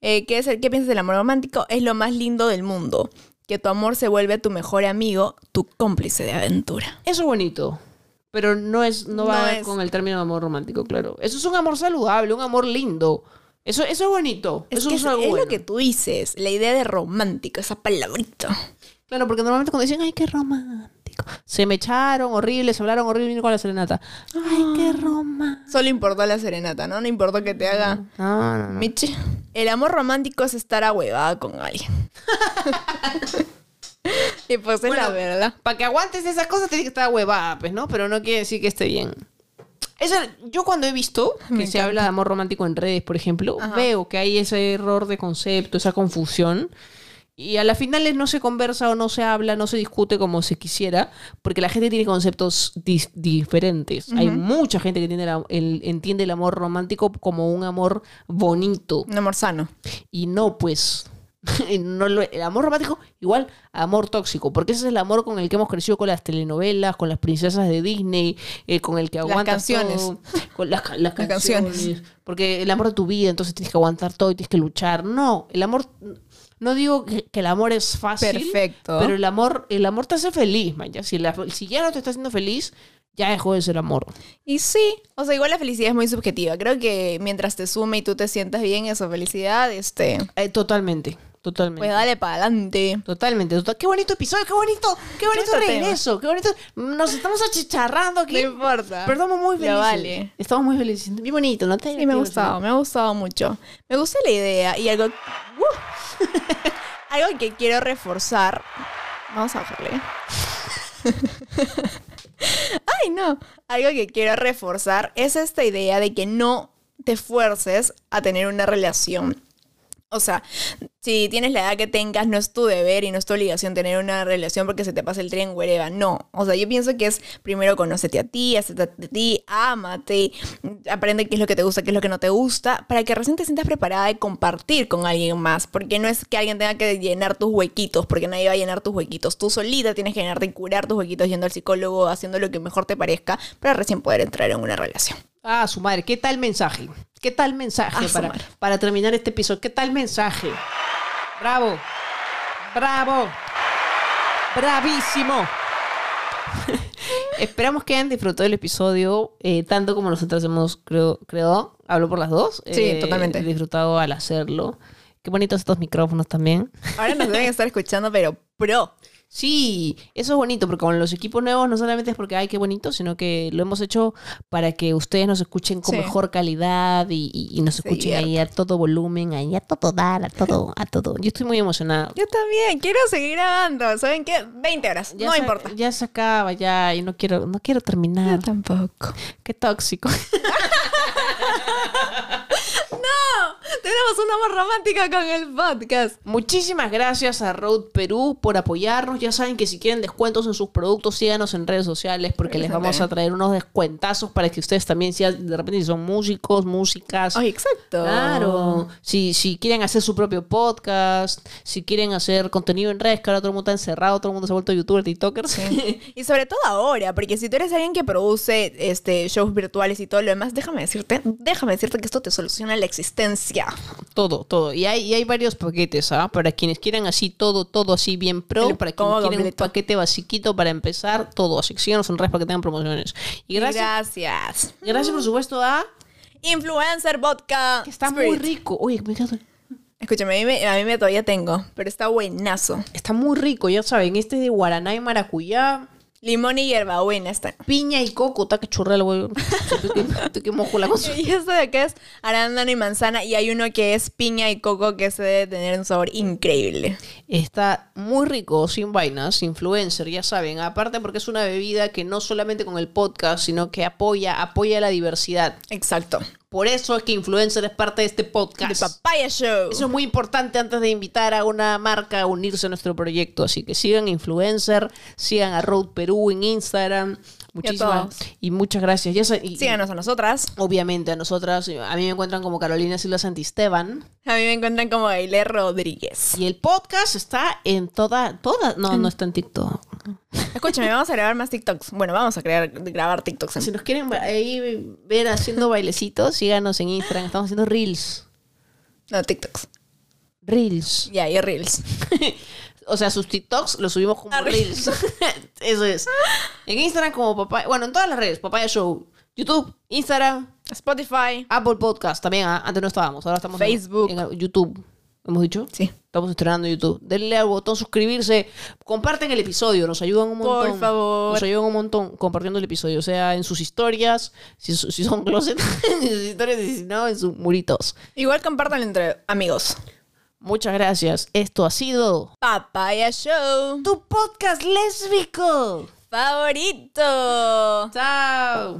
Eh, ¿qué, es el, ¿Qué piensas del amor romántico? Es lo más lindo del mundo. Que tu amor se vuelve tu mejor amigo, tu cómplice de aventura. Eso es bonito. Pero no es, no va No es. con el término de amor romántico, claro. Eso es un amor saludable, un amor lindo. Eso, eso es bonito. Es, eso que es, algo es bueno. lo que tú dices, la idea de romántico, esa palabrita. Claro, porque normalmente cuando dicen, ay, qué romántico. Se me echaron horrible, se hablaron horrible vino con la serenata. Ay, qué romántico. Solo importó la serenata, ¿no? No importó que te haga No, no, no. Michi. El amor romántico es estar ahuevada con alguien. <laughs> y pues es la verdad. Para que aguantes esas cosas tienes que estar huevada, pues, ¿no? Pero no quiere decir que esté bien. Esa- yo cuando he visto que Me se encanta. habla de amor romántico en redes, por ejemplo, Ajá. veo que hay ese error de concepto, esa confusión. Y a la final no se conversa o no se habla, no se discute como se quisiera, porque la gente tiene conceptos diferentes. Hay mucha gente que tiene la- el- entiende el amor romántico como un amor bonito. Un amor sano. Y no, pues. <laughs> no lo- el amor romántico, igual amor tóxico, porque ese es el amor con el que hemos crecido con las telenovelas, con las princesas de Disney, eh, con el que Las aguantas canciones. todo, con las, ca- las Las canciones. canciones. Porque el amor de tu vida, entonces tienes que aguantar todo y tienes que luchar. No, el amor. No digo que, que el amor es fácil, Perfecto. pero el amor, el amor te hace feliz, man. ya. Si, la- si ya no te está haciendo feliz, ya dejó de ser amor. Y sí, o sea, igual la felicidad es muy subjetiva. Creo que mientras te sume y tú te sientas bien, esa felicidad, este, Eh, totalmente, totalmente. pues dale para adelante. Totalmente, total. Qué bonito episodio, qué bonito, qué bonito regreso, qué bonito. Nos estamos achicharrando aquí. No importa. Pero estamos muy Lo felices. vale. Estamos muy felices. Bien bonito, ¿no te Sí, me ha gustado, me ha gustado mucho. Me gusta la idea y algo... ¡Uh! <laughs> algo que quiero reforzar. Vamos a bajarle. <laughs> Ay, no. Algo que quiero reforzar es esta idea de que no te fuerces a tener una relación. O sea, si tienes la edad que tengas, no es tu deber y no es tu obligación tener una relación porque se te pasa el tren, güereva. No. O sea, yo pienso que es primero conócete a ti, acéptate a ti, ámate, aprende qué es lo que te gusta, qué es lo que no te gusta, para que recién te sientas preparada de compartir con alguien más. Porque no es que alguien tenga que llenar tus huequitos, porque nadie va a llenar tus huequitos. Tú solita tienes que llenarte y curar tus huequitos yendo al psicólogo, haciendo lo que mejor te parezca, para recién poder entrar en una relación. Ah, su madre, ¿qué tal mensaje? ¿Qué tal mensaje Ah, para, para terminar este episodio? ¿Qué tal mensaje? Bravo, bravo, bravísimo. <laughs> Esperamos que hayan disfrutado el episodio eh, tanto como nosotros hemos, creo, creo, hablo por las dos. Sí, eh, totalmente. Disfrutado al hacerlo. Qué bonitos estos micrófonos también. Ahora nos deben <laughs> estar escuchando, pero pro. Sí, eso es bonito, porque con los equipos nuevos no solamente es porque, ay, qué bonito, sino que lo hemos hecho para que ustedes nos escuchen con Sí. mejor calidad y, y- y nos escuchen ahí a todo volumen, ahí a todo dar, a todo, a todo. Yo estoy muy emocionada. Yo también, quiero seguir grabando. ¿Saben qué? 20 horas, Ya no importa. Ya se acaba, ya, y no quiero, no quiero terminar. tampoco. Qué tóxico. <laughs> Tenemos una voz romántica con el podcast. Muchísimas gracias a Road Perú por apoyarnos. Ya saben que si quieren descuentos en sus productos, síganos en redes sociales porque les vamos a traer unos descuentazos para que ustedes también sean, de repente, si son músicos, músicas. Ay, exacto. Claro. Si, si quieren hacer su propio podcast, si quieren hacer contenido en redes, que ahora todo el mundo está encerrado, todo el mundo se ha vuelto youtuber, tiktokers. <laughs> Y sobre todo ahora, porque si tú eres alguien que produce este, shows virtuales y todo lo demás, déjame decirte, déjame decirte que esto te soluciona la existencia. Todo, todo. Y hay, y hay varios paquetes, ¿ah? Para quienes quieran así todo, todo así bien pro, El para quienes quieren un paquete basiquito para empezar, todo. Así que síganos en redes para que tengan promociones. Y gracias, Gracias. gracias por supuesto a... Influencer Vodka. Que está Spirit. muy rico. Oye, me encanta. Escúchame, a mí, me, a mí me todavía tengo, pero está buenazo. Está muy rico, ya saben. Este es de guaraná y maracuyá. Limón y hierbabuena está. Piña y coco, está que churrel, güey. Estoy que mojo la cosa. Y esto de acá es arándano y manzana y hay uno que es piña y coco que se debe tener un sabor increíble. Está muy rico, sin vainas, influencer, ya saben. Aparte porque es una bebida que no solamente con el podcast, sino que apoya, apoya la diversidad. Exacto. Por eso es que influencer es parte de este podcast. The Papaya Show. Eso es muy importante antes de invitar a una marca a unirse a nuestro proyecto. Así que sigan Influencer, sigan a Road Perú en Instagram. Muchísimas todos. y muchas gracias. Ya y- Síganos a nosotras. Obviamente a nosotras, a mí me encuentran como Carolina Silva Santisteban. A mí me encuentran como Aile Rodríguez. Y el podcast está en toda, toda, no, no está en TikTok. <laughs> Escúchame, vamos a grabar más TikToks. Bueno, vamos a crear, grabar TikToks. en- Si nos quieren ahí ver haciendo bailecitos, síganos en Instagram. Estamos haciendo reels. No, TikToks. Reels. Ya, y Reels. <laughs> O sea, sus TikToks los subimos como Ah, reels. <laughs> Eso es. En Instagram como papaya. Bueno, en todas las redes. Papaya Show. YouTube, Instagram, Spotify. Apple Podcast. También ah, antes no estábamos. Ahora estamos en- Facebook. En, YouTube. ¿Hemos dicho? Sí. Estamos estrenando YouTube. Denle al botón suscribirse. Comparten el episodio. Nos ayudan un Por montón. favor. Nos ayudan un montón compartiendo el episodio. O sea, en sus historias. Si, si son closet. <laughs> en sus historias. Y si no, en sus muritos. Igual compartan entre amigos. Muchas gracias. Esto ha sido Papaya Show. tu podcast lésbico. Favorito. Chao.